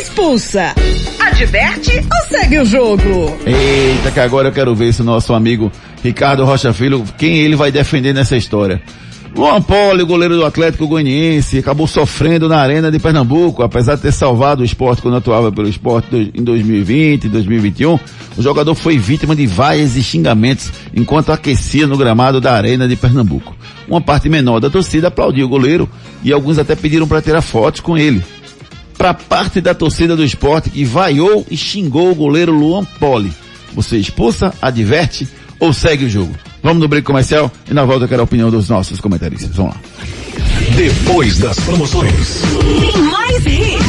Expulsa. Adverte ou segue o jogo? Eita, que agora eu quero ver se o nosso amigo Ricardo Rocha Filho, quem ele vai defender nessa história. Luan Poli, goleiro do Atlético Goianiense, acabou sofrendo na arena de Pernambuco, apesar de ter salvado o esporte quando atuava pelo esporte em 2020 e 2021. O jogador foi vítima de vaias e xingamentos enquanto aquecia no gramado da arena de Pernambuco. Uma parte menor da torcida aplaudiu o goleiro e alguns até pediram para tirar fotos com ele para parte da torcida do esporte que vaiou e xingou o goleiro Luan Poli. Você expulsa, adverte ou segue o jogo? Vamos no break comercial e na volta eu quero a opinião dos nossos comentaristas. Vamos lá. Depois das promoções. Tem mais hits.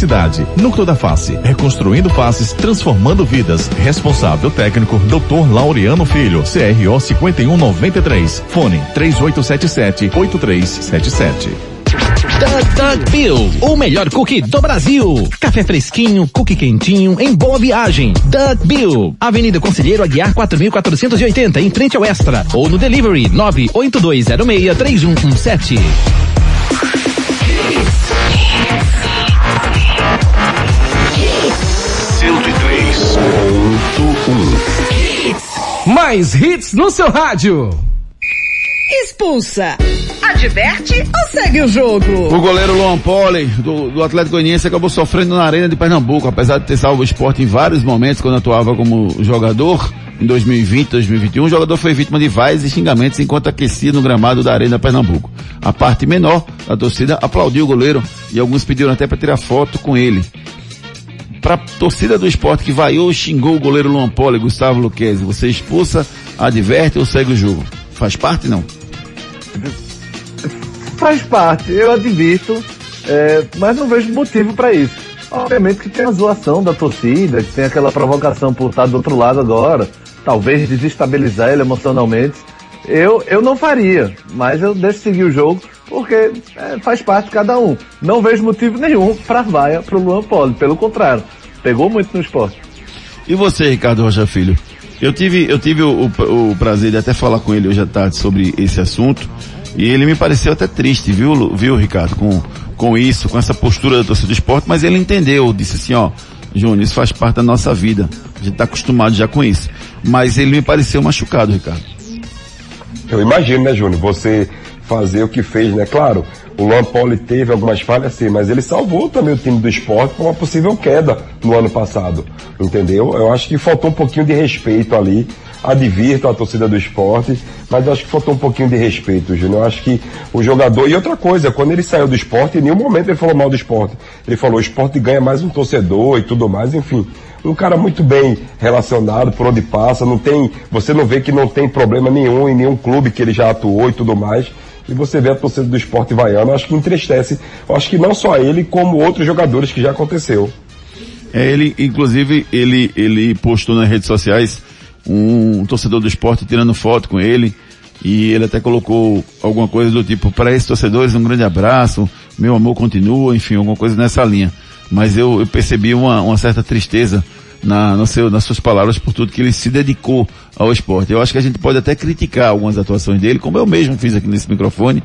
Núcleo da Face, reconstruindo faces, transformando vidas. Responsável técnico, Dr. Laureano Filho, CRO 5193. Fone 3877-8377. Duck Bill, o melhor cookie do Brasil. Café fresquinho, cookie quentinho, em boa viagem. Duck Bill, Avenida Conselheiro Aguiar 4480, em frente ao Extra. Ou no delivery 982063117. Mais hits no seu rádio. Expulsa. Adverte ou segue o jogo? O goleiro Luan Poli, do, do Atlético Goianiense, acabou sofrendo na arena de Pernambuco, apesar de ter salvo o esporte em vários momentos quando atuava como jogador. Em 2020, 2021, o jogador foi vítima de vaias e xingamentos enquanto aquecia no gramado da Arena Pernambuco. A parte menor da torcida aplaudiu o goleiro e alguns pediram até para tirar foto com ele. Para torcida do esporte que vaiou e xingou o goleiro Luan Poli, Gustavo Luquezzi, você expulsa, adverte ou segue o jogo? Faz parte não? Faz parte, eu advirto, é, mas não vejo motivo para isso. Obviamente que tem a zoação da torcida, que tem aquela provocação por estar do outro lado agora, talvez desestabilizar ele emocionalmente. Eu, eu não faria, mas eu deixo seguir o jogo, porque é, faz parte de cada um. Não vejo motivo nenhum para vaia pro Luan Poli, pelo contrário, pegou muito no esporte. E você, Ricardo Rocha Filho? Eu tive, eu tive o, o- o prazer de até falar com ele hoje à tarde sobre esse assunto. E ele me pareceu até triste, viu, viu, Ricardo, com, com isso, com essa postura da torcida do esporte, mas ele entendeu, disse assim, ó, Júnior, isso faz parte da nossa vida. A gente tá acostumado já com isso. Mas ele me pareceu machucado, Ricardo. Eu imagino, né, Júnior? Você fazer o que fez, né? Claro, o Luan Poli teve algumas falhas sim, mas ele salvou também o time do esporte com uma possível queda no ano passado, entendeu? Eu acho que faltou um pouquinho de respeito ali, advirto a torcida do esporte, mas acho que faltou um pouquinho de respeito, Júnior. Eu acho que o jogador. E outra coisa, quando ele saiu do esporte, em nenhum momento ele falou mal do esporte. Ele falou: o esporte ganha mais um torcedor e tudo mais, enfim. Um cara muito bem relacionado por onde passa, não tem, você não vê que não tem problema nenhum em nenhum clube que ele já atuou e tudo mais. E você vê a torcida do esporte vaiano, acho que entristece. Acho que não só ele, como outros jogadores que já aconteceu. É, ele, inclusive, ele, ele postou nas redes sociais um torcedor do esporte tirando foto com ele. E ele até colocou alguma coisa do tipo, para esses torcedores um grande abraço, meu amor continua, enfim, alguma coisa nessa linha mas eu, eu percebi uma, uma, certa tristeza na, no seu, nas suas palavras por tudo que ele se dedicou ao esporte. Eu acho que a gente pode até criticar algumas atuações dele, como eu mesmo fiz aqui nesse microfone,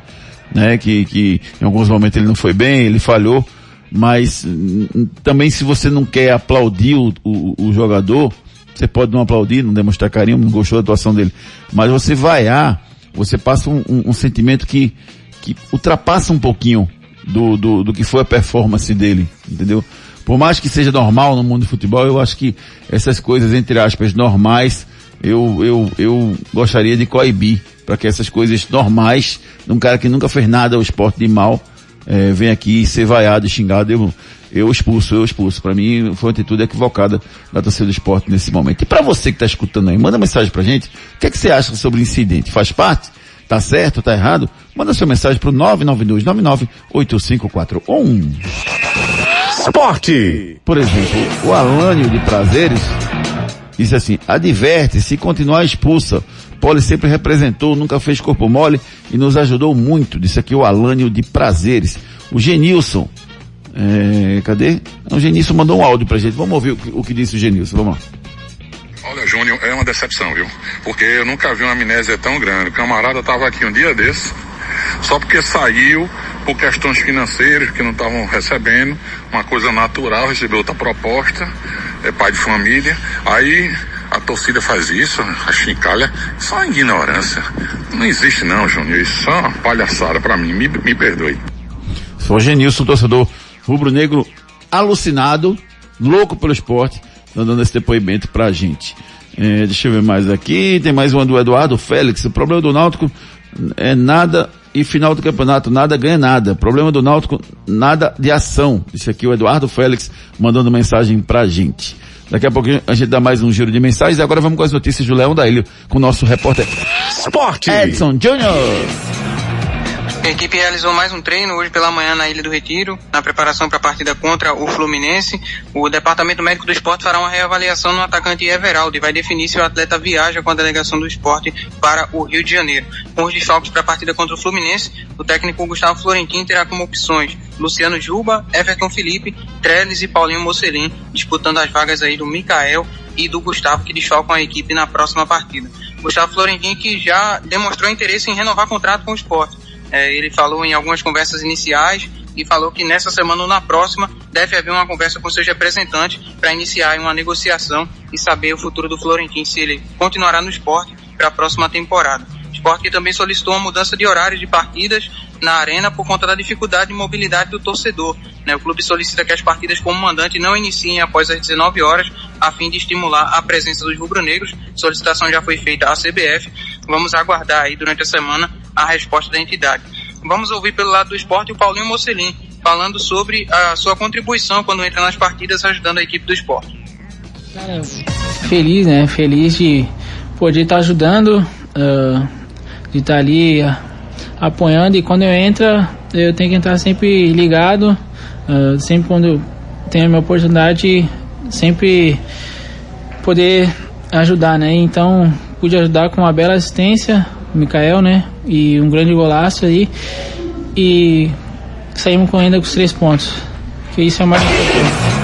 né, que, que em alguns momentos ele não foi bem, ele falhou, mas hum, também se você não quer aplaudir o, o, o jogador, você pode não aplaudir, não demonstrar carinho, não gostou da atuação dele, mas você vaiar, você passa um, um, um sentimento que, que ultrapassa um pouquinho do, do, do que foi a performance dele, entendeu? Por mais que seja normal no mundo do futebol, eu acho que essas coisas, entre aspas, normais, eu, eu, eu gostaria de coibir para que essas coisas normais, de um cara que nunca fez nada ao esporte de mal, é, vem aqui ser vaiado xingado, eu, eu expulso, eu expulso. Para mim foi uma atitude equivocada da torcida do esporte nesse momento. E para você que está escutando aí, manda mensagem pra gente. O que, é que você acha sobre o incidente? Faz parte? Tá certo, tá errado? Manda sua mensagem pro 992998541. Esporte! Por exemplo, o Alânio de Prazeres disse assim, adverte, se continuar expulsa, Poli sempre representou, nunca fez corpo mole e nos ajudou muito, disse aqui o Alânio de Prazeres. O Genilson, é, cadê? O Genilson mandou um áudio pra gente, vamos ouvir o que, o que disse o Genilson, vamos lá. Olha, Júnior, é uma decepção, viu? Porque eu nunca vi uma amnésia tão grande. O camarada estava aqui um dia desse, só porque saiu por questões financeiras que não estavam recebendo, uma coisa natural, recebeu outra proposta, é pai de família. Aí a torcida faz isso, a chincalha, só ignorância. Não existe não, Júnior, isso só uma palhaçada para mim, me, me perdoe. Sou Genilson, torcedor rubro-negro alucinado, louco pelo esporte, dando esse depoimento pra gente. É, deixa eu ver mais aqui, tem mais uma do Eduardo Félix. O problema do Náutico é nada e final do campeonato, nada ganha nada. Problema do Náutico, nada de ação. Isso aqui o Eduardo Félix mandando mensagem pra gente. Daqui a pouco a gente dá mais um giro de mensagens e agora vamos com as notícias do Leão da Ilha com o nosso repórter Esporte Edson Júnior. A equipe realizou mais um treino hoje pela manhã na Ilha do Retiro, na preparação para a partida contra o Fluminense. O Departamento Médico do Esporte fará uma reavaliação no atacante Everaldo e vai definir se o atleta viaja com a delegação do esporte para o Rio de Janeiro. Com os desfalques para a partida contra o Fluminense, o técnico Gustavo Florentin terá como opções Luciano Juba, Everton Felipe, Trellis e Paulinho Mocelin, disputando as vagas aí do Mikael e do Gustavo, que desfalcam a equipe na próxima partida. Gustavo Florentin que já demonstrou interesse em renovar contrato com o esporte. É, ele falou em algumas conversas iniciais e falou que nessa semana ou na próxima deve haver uma conversa com seus representantes para iniciar uma negociação e saber o futuro do Florentino, se ele continuará no esporte para a próxima temporada. O esporte também solicitou uma mudança de horário de partidas na arena por conta da dificuldade de mobilidade do torcedor. Né? O clube solicita que as partidas como mandante não iniciem após as 19 horas, a fim de estimular a presença dos rubro-negros. Solicitação já foi feita à CBF. Vamos aguardar aí durante a semana a resposta da entidade. Vamos ouvir pelo lado do esporte o Paulinho Mocelin, falando sobre a sua contribuição quando entra nas partidas ajudando a equipe do esporte. Feliz, né? Feliz de poder estar ajudando, uh, de estar ali uh, apoiando e quando eu entro, eu tenho que entrar sempre ligado, uh, sempre quando tenho a minha oportunidade, sempre poder ajudar, né? Então, pude ajudar com uma bela assistência, o Mikael, né? E um grande golaço aí. E saímos com ainda com os três pontos. Que isso é mais importante.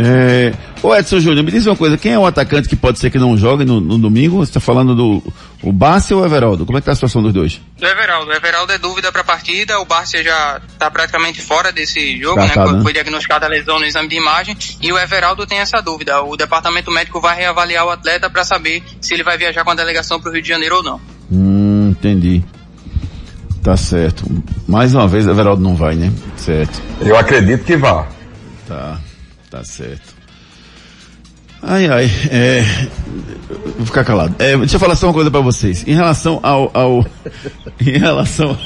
É, Ô Edson Júnior, me diz uma coisa, quem é o atacante que pode ser que não jogue no, no domingo? Você está falando do o Bárcia ou o Everaldo? Como é que tá a situação dos dois? Do Everaldo. O Everaldo é dúvida para a partida, o Bárcia já está praticamente fora desse jogo, Descartado, né? né? Foi diagnosticada a lesão no exame de imagem e o Everaldo tem essa dúvida. O departamento médico vai reavaliar o atleta para saber se ele vai viajar com a delegação para o Rio de Janeiro ou não. Hum, entendi. Tá certo. Mais uma vez, Everaldo não vai, né? Certo. Eu acredito que vá. Tá, tá certo. Ai, ai, é, vou ficar calado. É, deixa eu falar só uma coisa para vocês. Em relação ao, ao em relação,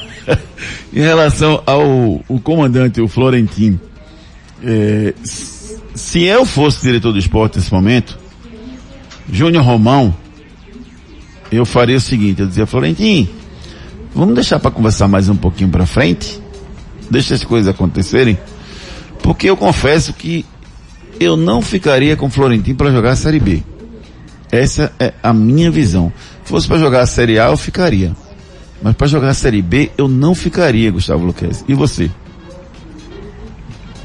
em relação ao o comandante, o Florentino, é, se eu fosse diretor do esporte nesse momento, Júnior Romão, eu faria o seguinte, eu dizia, Florentino, vamos deixar para conversar mais um pouquinho para frente? Deixa as coisas acontecerem? Porque eu confesso que eu não ficaria com o Florentino para jogar a Série B. Essa é a minha visão. Se fosse para jogar a Série A, eu ficaria. Mas para jogar a Série B, eu não ficaria, Gustavo Luquez. E você?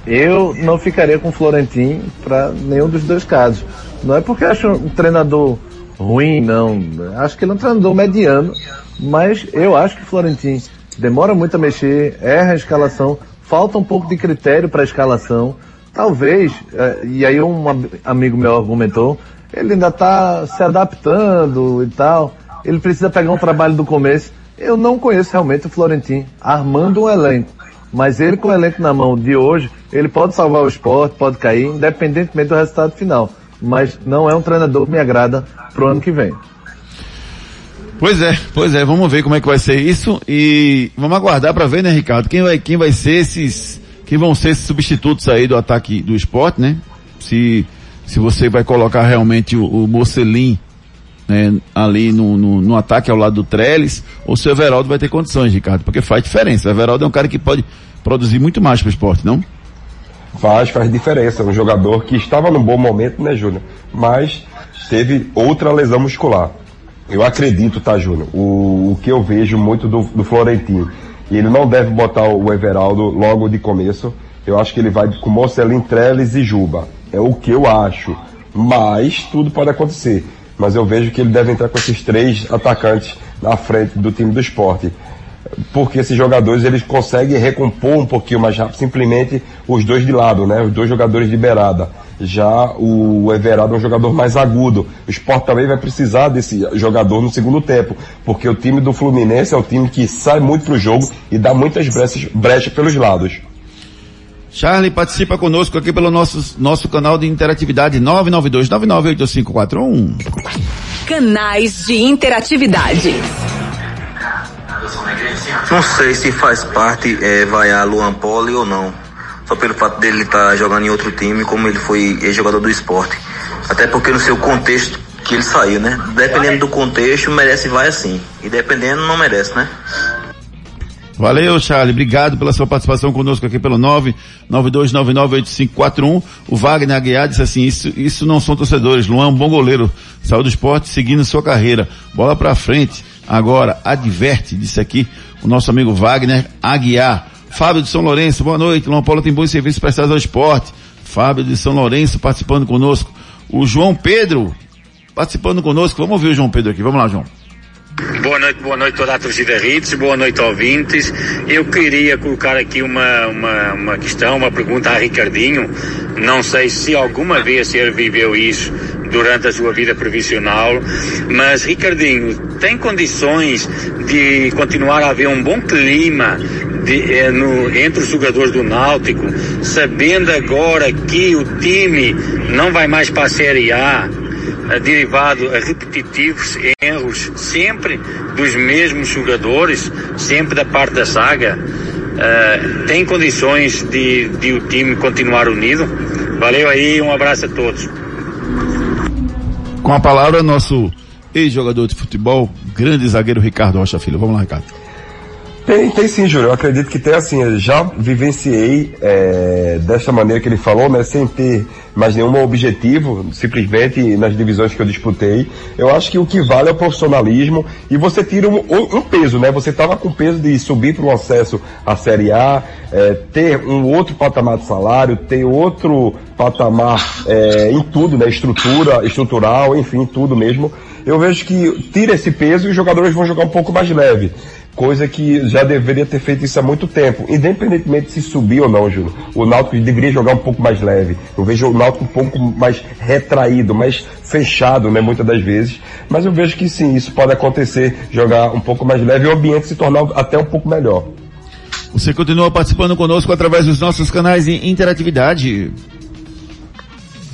Eu não ficaria com o Florentino para nenhum dos dois casos. Não é porque acho um treinador ruim, não. Acho que ele é um treinador mediano, mas eu acho que o Florentino demora muito a mexer, erra a escalação, falta um pouco de critério para a escalação. Talvez, é, e aí um amigo meu argumentou, ele ainda está se adaptando e tal. Ele precisa pegar um trabalho do começo. Eu não conheço realmente o Florentino armando um elenco. Mas ele com o elenco na mão de hoje, ele pode salvar o esporte, pode cair, independentemente do resultado final. Mas não é um treinador que me agrada pro ano que vem. Pois é, pois é, vamos ver como é que vai ser isso e vamos aguardar para ver, né, Ricardo, quem vai, quem vai ser esses, quem vão ser substitutos aí do ataque do esporte, né? Se, se você vai colocar realmente o, o Mocelin, né, ali no, no, no, ataque ao lado do Trellis, ou se o Everaldo vai ter condições, Ricardo, porque faz diferença. O Everaldo é um cara que pode produzir muito mais para o esporte, não? Faz, faz diferença. Um jogador que estava num bom momento, né, Júnior? Mas teve outra lesão muscular. Eu acredito, tá, Júnior? O, o que eu vejo muito do, do Florentino. E ele não deve botar o Everaldo logo de começo. Eu acho que ele vai com Mocelin, Trellis e Juba. É o que eu acho. Mas tudo pode acontecer. Mas eu vejo que ele deve entrar com esses três atacantes na frente do time do esporte porque esses jogadores eles conseguem recompor um pouquinho mais rápido, simplesmente os dois de lado, né? Os dois jogadores de beirada. Já o Everado é um jogador mais agudo. O Sport também vai precisar desse jogador no segundo tempo, porque o time do Fluminense é o time que sai muito pro jogo e dá muitas brechas, brechas pelos lados. Charlie participa conosco aqui pelo nosso, nosso canal de interatividade 992998541. Canais de interatividade. Não sei se faz parte é, a Luan Poli ou não. Só pelo fato dele estar tá jogando em outro time, como ele foi jogador do esporte. Até porque no seu contexto que ele saiu, né? Dependendo do contexto, merece vai assim. E dependendo, não merece, né? Valeu, Charlie. Obrigado pela sua participação conosco aqui pelo 992998541. O Wagner Aguiar disse assim, isso, isso não são torcedores. Luan é um bom goleiro. Saiu do esporte seguindo sua carreira. Bola pra frente. Agora, adverte, disse aqui o nosso amigo Wagner Aguiar. Fábio de São Lourenço, boa noite. Luan Paulo tem bons serviços prestados ao esporte. Fábio de São Lourenço participando conosco. O João Pedro participando conosco. Vamos ouvir o João Pedro aqui. Vamos lá, João. Boa noite, boa noite toda a torcida Hits, boa noite ouvintes. Eu queria colocar aqui uma, uma, uma questão, uma pergunta a Ricardinho. Não sei se alguma vez ele viveu isso durante a sua vida profissional, mas Ricardinho, tem condições de continuar a haver um bom clima de, eh, no, entre os jogadores do Náutico, sabendo agora que o time não vai mais para a Série A, derivado a repetitivos erros sempre dos mesmos jogadores, sempre da parte da saga, uh, tem condições de, de o time continuar unido? Valeu aí, um abraço a todos. Com a palavra, nosso ex-jogador de futebol, grande zagueiro Ricardo Rocha Filho. Vamos lá, Ricardo. Tem, tem sim, Júlio. Eu acredito que tem assim. Eu já vivenciei é, desta maneira que ele falou, né? Sem ter mais nenhum objetivo, simplesmente nas divisões que eu disputei. Eu acho que o que vale é o profissionalismo e você tira um, um peso, né? Você estava com peso de subir para o acesso à Série A, é, ter um outro patamar de salário, ter outro patamar é, em tudo, né? Estrutura, estrutural, enfim, tudo mesmo. Eu vejo que tira esse peso e os jogadores vão jogar um pouco mais leve coisa que já deveria ter feito isso há muito tempo. Independentemente se subir ou não, Júnior. O Náutico deveria jogar um pouco mais leve. Eu vejo o Náutico um pouco mais retraído, mais fechado, né, muitas das vezes. Mas eu vejo que sim, isso pode acontecer, jogar um pouco mais leve e o ambiente se tornar até um pouco melhor. Você continua participando conosco através dos nossos canais de interatividade.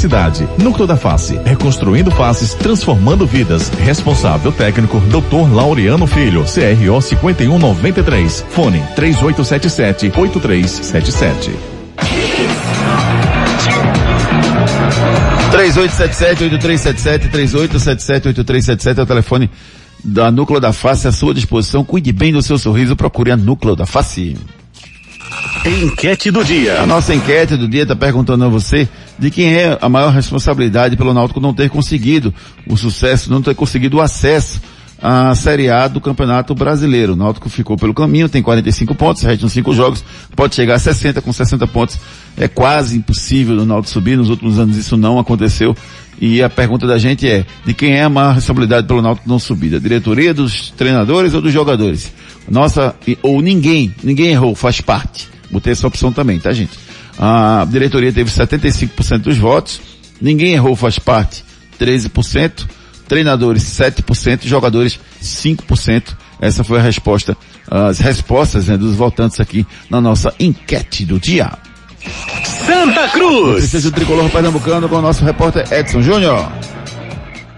necessidade. Núcleo da Face, reconstruindo faces, transformando vidas. Responsável técnico, Dr. Laureano Filho, CRO 5193. Fone 3877 8377. 3877-8377, 3877-8377 é o telefone da Núcleo da Face à sua disposição. Cuide bem do seu sorriso, procure a Núcleo da Face. Enquete do dia. A nossa enquete do dia está perguntando a você de quem é a maior responsabilidade pelo Náutico não ter conseguido o sucesso, não ter conseguido o acesso à Série A do Campeonato Brasileiro. O Náutico ficou pelo caminho, tem 45 pontos, restam 5 jogos, pode chegar a 60, com 60 pontos é quase impossível o Náutico subir, nos últimos anos isso não aconteceu. E a pergunta da gente é, de quem é a maior responsabilidade pelo Náutico não subir? Da diretoria, dos treinadores ou dos jogadores? Nossa, ou ninguém, ninguém errou, faz parte. Botei essa opção também, tá gente? A diretoria teve 75% dos votos, ninguém errou, faz parte, 13%, treinadores 7%, jogadores 5%. Essa foi a resposta, as respostas né, dos votantes aqui na nossa enquete do dia. Santa Cruz! Esse é o tricolor pernambucano com o nosso repórter Edson Júnior.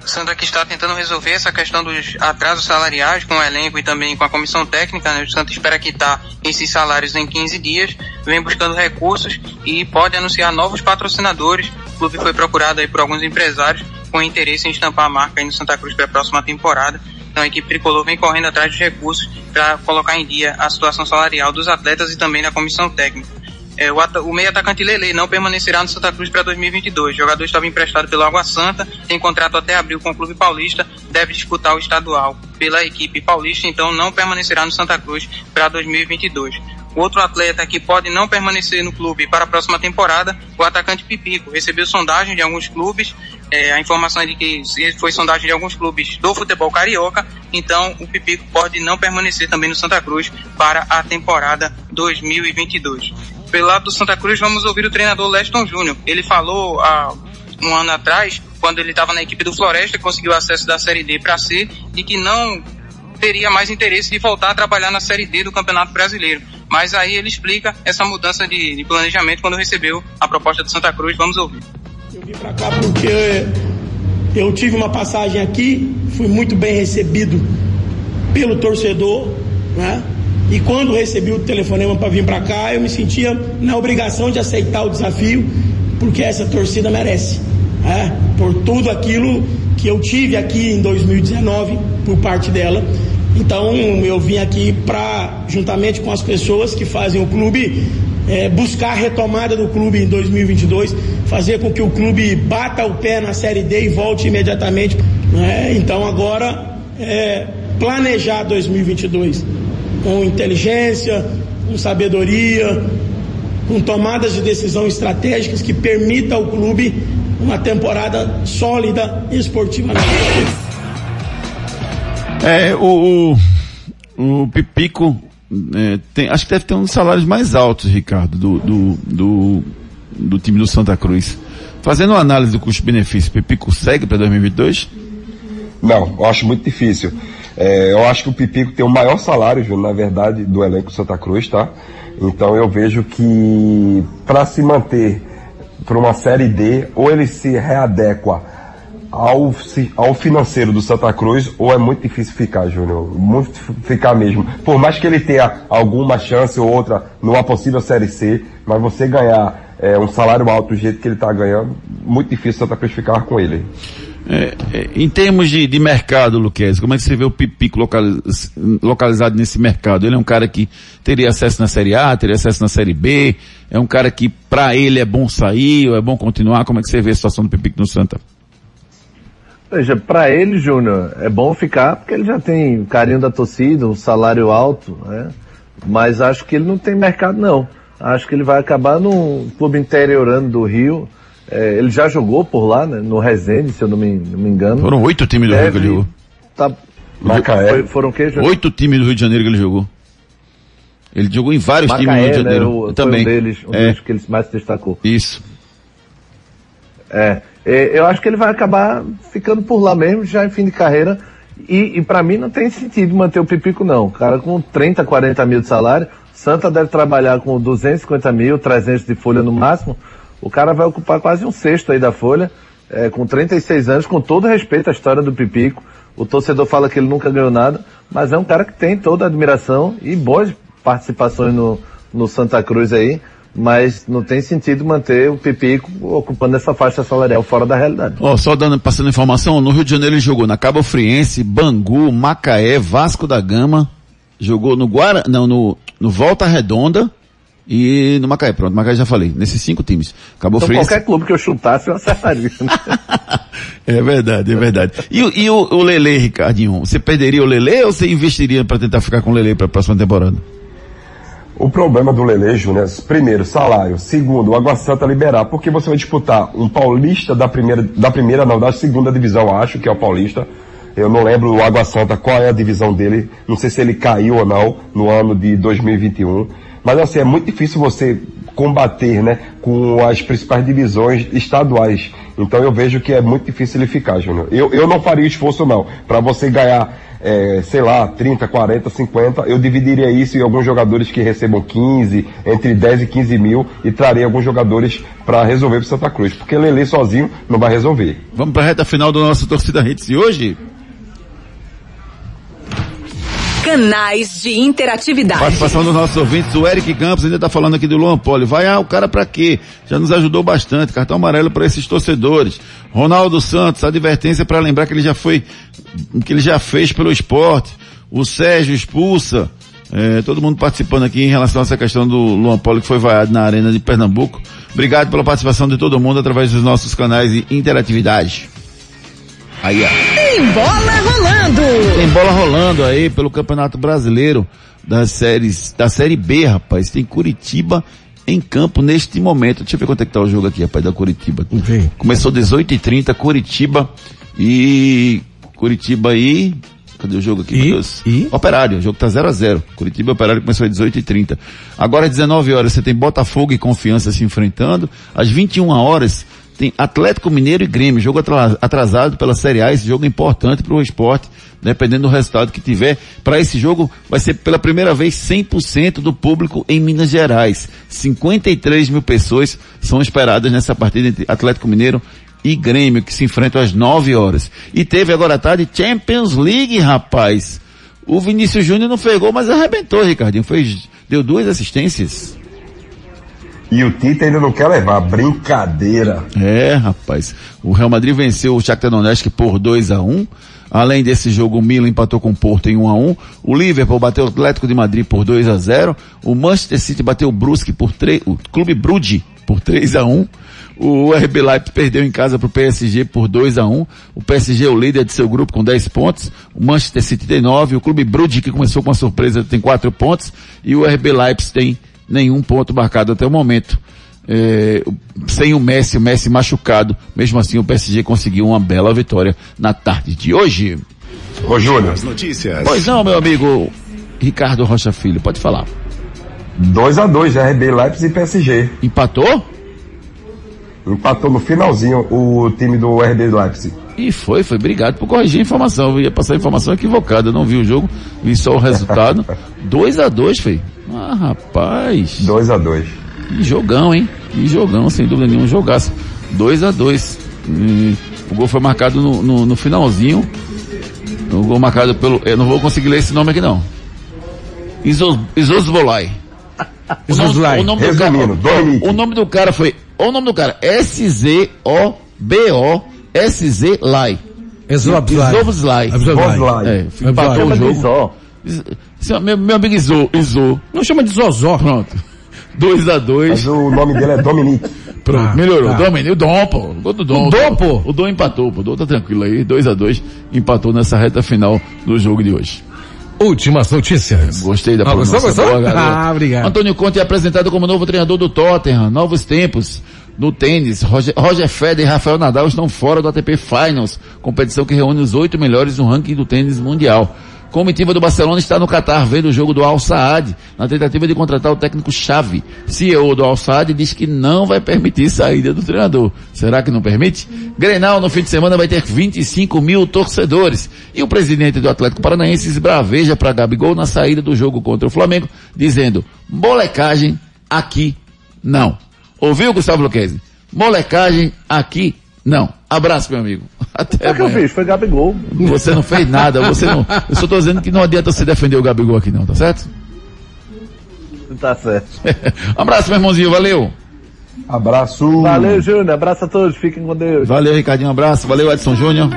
Santa que está tentando resolver essa questão dos atrasos salariais com o elenco e também com a comissão técnica. Né? O Santa espera quitar esses salários em 15 dias, vem buscando recursos e pode anunciar novos patrocinadores. O clube foi procurado aí por alguns empresários com interesse em estampar a marca aí no Santa Cruz para a próxima temporada. Então a equipe tricolor vem correndo atrás de recursos para colocar em dia a situação salarial dos atletas e também da comissão técnica. É, o, o meio atacante Lele não permanecerá no Santa Cruz para 2022. O jogador estava emprestado pelo Água Santa, tem contrato até abril com o Clube Paulista, deve disputar o estadual pela equipe paulista, então não permanecerá no Santa Cruz para 2022. O outro atleta que pode não permanecer no clube para a próxima temporada, o atacante Pipico. Recebeu sondagem de alguns clubes, é, a informação é de que foi sondagem de alguns clubes do futebol carioca, então o Pipico pode não permanecer também no Santa Cruz para a temporada 2022 pelo lado do Santa Cruz, vamos ouvir o treinador Leston Júnior. Ele falou há um ano atrás, quando ele estava na equipe do Floresta, conseguiu acesso da Série D para C, e que não teria mais interesse de voltar a trabalhar na Série D do Campeonato Brasileiro. Mas aí ele explica essa mudança de, de planejamento quando recebeu a proposta do Santa Cruz. Vamos ouvir. Eu vim para cá porque eu tive uma passagem aqui, fui muito bem recebido pelo torcedor, né? E quando recebi o telefonema para vir para cá, eu me sentia na obrigação de aceitar o desafio, porque essa torcida merece. É, por tudo aquilo que eu tive aqui em 2019 por parte dela. Então eu vim aqui para, juntamente com as pessoas que fazem o clube, é, buscar a retomada do clube em 2022, fazer com que o clube bata o pé na Série D e volte imediatamente. Né? Então agora é, planejar 2022 com inteligência, com sabedoria, com tomadas de decisão estratégicas que permita ao clube uma temporada sólida esportivamente. É, o, o, o Pipico é, tem, acho que deve ter um dos salários mais altos, Ricardo, do, do, do, do time do Santa Cruz. Fazendo uma análise do custo-benefício, Pipico segue para 2022? Não, eu acho muito difícil. É, eu acho que o Pipico tem o maior salário, Júnior, na verdade, do elenco Santa Cruz, tá? Então eu vejo que para se manter para uma série D, ou ele se readequa ao, ao financeiro do Santa Cruz, ou é muito difícil ficar, Júnior. Muito ficar mesmo. Por mais que ele tenha alguma chance ou outra numa possível série C, mas você ganhar é, um salário alto do jeito que ele está ganhando, muito difícil Santa Cruz ficar com ele. É, é, em termos de, de mercado, Luquez, como é que você vê o Pipico localiz, localizado nesse mercado? Ele é um cara que teria acesso na Série A, teria acesso na Série B, é um cara que para ele é bom sair, ou é bom continuar, como é que você vê a situação do Pipico no Santa? Veja, para ele, Júnior, é bom ficar porque ele já tem carinho da torcida, um salário alto, né? Mas acho que ele não tem mercado não. Acho que ele vai acabar num clube interiorano do Rio. É, ele já jogou por lá, né? No Resende, se eu não me, não me engano. Foram oito times do Rio que ele jogou. Tá, foi, foram Júnior? Oito times do Rio de Janeiro que ele jogou. Ele jogou em vários Macaé, times do Rio de Janeiro. Né, o, também. um deles, um é. deles que ele mais se destacou. Isso. É, é, eu acho que ele vai acabar ficando por lá mesmo, já em fim de carreira. E, e para mim não tem sentido manter o Pipico não. O cara com 30, 40 mil de salário, Santa deve trabalhar com 250 mil, 300 de folha no máximo. O cara vai ocupar quase um sexto aí da folha, é, com 36 anos, com todo respeito à história do Pipico. O torcedor fala que ele nunca ganhou nada, mas é um cara que tem toda a admiração e boas participações no, no Santa Cruz aí mas não tem sentido manter o Pipico ocupando essa faixa salarial fora da realidade. Ó, só dando, passando informação, no Rio de Janeiro ele jogou na Cabo Friense, Bangu, Macaé, Vasco da Gama, jogou no Guara, não, no, no Volta Redonda e no Macaé, pronto, Macaé já falei, nesses cinco times. Cabo então Friense. qualquer clube que eu chutasse eu acertaria. Né? é verdade, é verdade. E, o- e o, o Lele, Ricardinho, você perderia o Lele ou você investiria para tentar ficar com o Lele para a próxima temporada? O problema do Lele, Júnior, é, primeiro, salário. Segundo, o Água Santa liberar, porque você vai disputar um paulista da primeira, da primeira, não, da segunda divisão, acho que é o paulista. Eu não lembro o Água Santa qual é a divisão dele, não sei se ele caiu ou não no ano de 2021. Mas assim, é muito difícil você combater, né, com as principais divisões estaduais. Então eu vejo que é muito difícil ele ficar, Júnior. Eu, eu não faria esforço não, para você ganhar é, sei lá, 30, 40, 50, eu dividiria isso em alguns jogadores que recebam 15, entre 10 e 15 mil, e traria alguns jogadores para resolver para Santa Cruz, porque Lele sozinho não vai resolver. Vamos para a reta final do nosso Torcida Hits de hoje? Canais de interatividade. Participação dos nossos ouvintes, o Eric Campos ainda está falando aqui do Luan Poli. Vai, ah, o cara para quê? Já nos ajudou bastante. Cartão amarelo para esses torcedores. Ronaldo Santos, advertência para lembrar que ele já foi, que ele já fez pelo esporte. O Sérgio expulsa. É, todo mundo participando aqui em relação a essa questão do Luan Poli que foi vaiado na Arena de Pernambuco. Obrigado pela participação de todo mundo através dos nossos canais de interatividade. Aí, ó. Tem bola rolando! Tem bola rolando aí pelo Campeonato Brasileiro das séries, da Série B, rapaz. Tem Curitiba em campo neste momento. Deixa eu ver quanto é que tá o jogo aqui, rapaz, da Curitiba. Começou 18h30, Curitiba e... Curitiba e... Cadê o jogo aqui, meu Deus? Operário, o jogo tá 0 a 0 Curitiba e Operário começou às 18h30. Agora às 19 horas você tem Botafogo e Confiança se enfrentando. Às 21 horas tem Atlético Mineiro e Grêmio, jogo atra- atrasado pela Série A, esse jogo é importante para o esporte, dependendo do resultado que tiver. Para esse jogo vai ser pela primeira vez 100% do público em Minas Gerais. 53 mil pessoas são esperadas nessa partida entre Atlético Mineiro e Grêmio, que se enfrentam às 9 horas. E teve agora à tarde Champions League, rapaz. O Vinícius Júnior não fez gol, mas arrebentou, Ricardinho. Fez, deu duas assistências. E o Tite ainda não quer levar, brincadeira. É, rapaz. O Real Madrid venceu o Shakhtar Donetsk por 2 a 1 Além desse jogo, o Milan empatou com o Porto em 1 a 1 O Liverpool bateu o Atlético de Madrid por 2 a 0 O Manchester City bateu o Brusque por 3, o Clube Brugge por 3 a 1 O RB Leipzig perdeu em casa para o PSG por 2 a 1 O PSG é o líder de seu grupo com 10 pontos. O Manchester City tem 9. O Clube Brugge, que começou com uma surpresa, tem 4 pontos. E o RB Leipzig tem nenhum ponto marcado até o momento. É, sem o Messi, o Messi machucado. Mesmo assim, o PSG conseguiu uma bela vitória na tarde de hoje. Ô, Júnior. As notícias. Pois não, meu amigo Ricardo Rocha Filho, pode falar. 2 a 2 RB Leipzig e PSG. Empatou? Empatou no finalzinho o time do RB Leipzig. E foi, foi. Obrigado por corrigir a informação. Eu ia passar a informação equivocada. Eu não vi o jogo, vi só o resultado. 2 a 2 foi. Ah, rapaz. 2 a 2 Que jogão, hein? Que jogão, sem dúvida nenhuma. Jogaço. 2 a 2 Hum, O gol foi marcado no, no, no finalzinho. O gol marcado pelo. Eu não vou conseguir ler esse nome aqui não. Isos- Isosbolai. O nome, o nome do cara, o nome do cara foi. O nome do cara, SZ Lai. Exobslai. Exobslai. É, empatou o jogo. Isso, Meu, meu amigo Iso, Iso. Não chama de Zozó. Pronto. 2 a 2 Mas o nome dele é Dominique. Pronto, Ah, melhorou. tá. Domini- o Dom, pô. O do Dom. O Dom, pô. O Dom empatou, pô. O Dom tá tranquilo aí. 2 a 2 empatou nessa reta final do jogo de hoje. Últimas notícias. Gostei da Ah, pronúncia. gostou, gostou? boa. Ah, obrigado. Antônio Conte é apresentado como novo treinador do Tottenham. Novos tempos no tênis. Roger, Roger Federer e Rafael Nadal estão fora do ATP Finals, competição que reúne os oito melhores no ranking do tênis mundial. Comitiva do Barcelona está no Catar vendo o jogo do Al Saad na tentativa de contratar o técnico Xavi. CEO do Al Saad diz que não vai permitir saída do treinador. Será que não permite? Grenal no fim de semana vai ter 25 mil torcedores. E o presidente do Atlético Paranaense esbraveja para Gabigol na saída do jogo contra o Flamengo, dizendo, molecagem aqui não. Ouviu, Gustavo Luquezzi? Molecagem aqui não. Abraço, meu amigo. Até O que eu fiz? Foi Gabigol. Você não fez nada, você não. Eu só tô dizendo que não adianta você defender o Gabigol aqui não, tá certo? Tá certo. Abraço, meu irmãozinho, valeu. Abraço. Valeu, Júnior. Abraço a todos. Fiquem com Deus. Valeu, Ricardinho, um abraço. Valeu, Edson Júnior.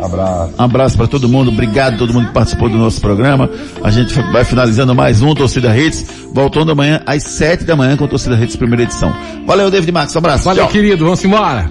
Abraço. Um abraço para todo mundo. Obrigado a todo mundo que participou do nosso programa. A gente vai finalizando mais um Torcida Hits, voltando amanhã às sete da manhã com a Torcida Hits primeira edição. Valeu, David Max. Um abraço. Valeu, Tchau. querido. Vamos embora.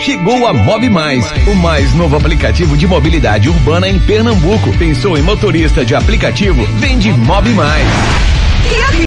Chegou a Mob Mais, o mais novo aplicativo de mobilidade urbana em Pernambuco. Pensou em motorista de aplicativo? Vende Mob Mais.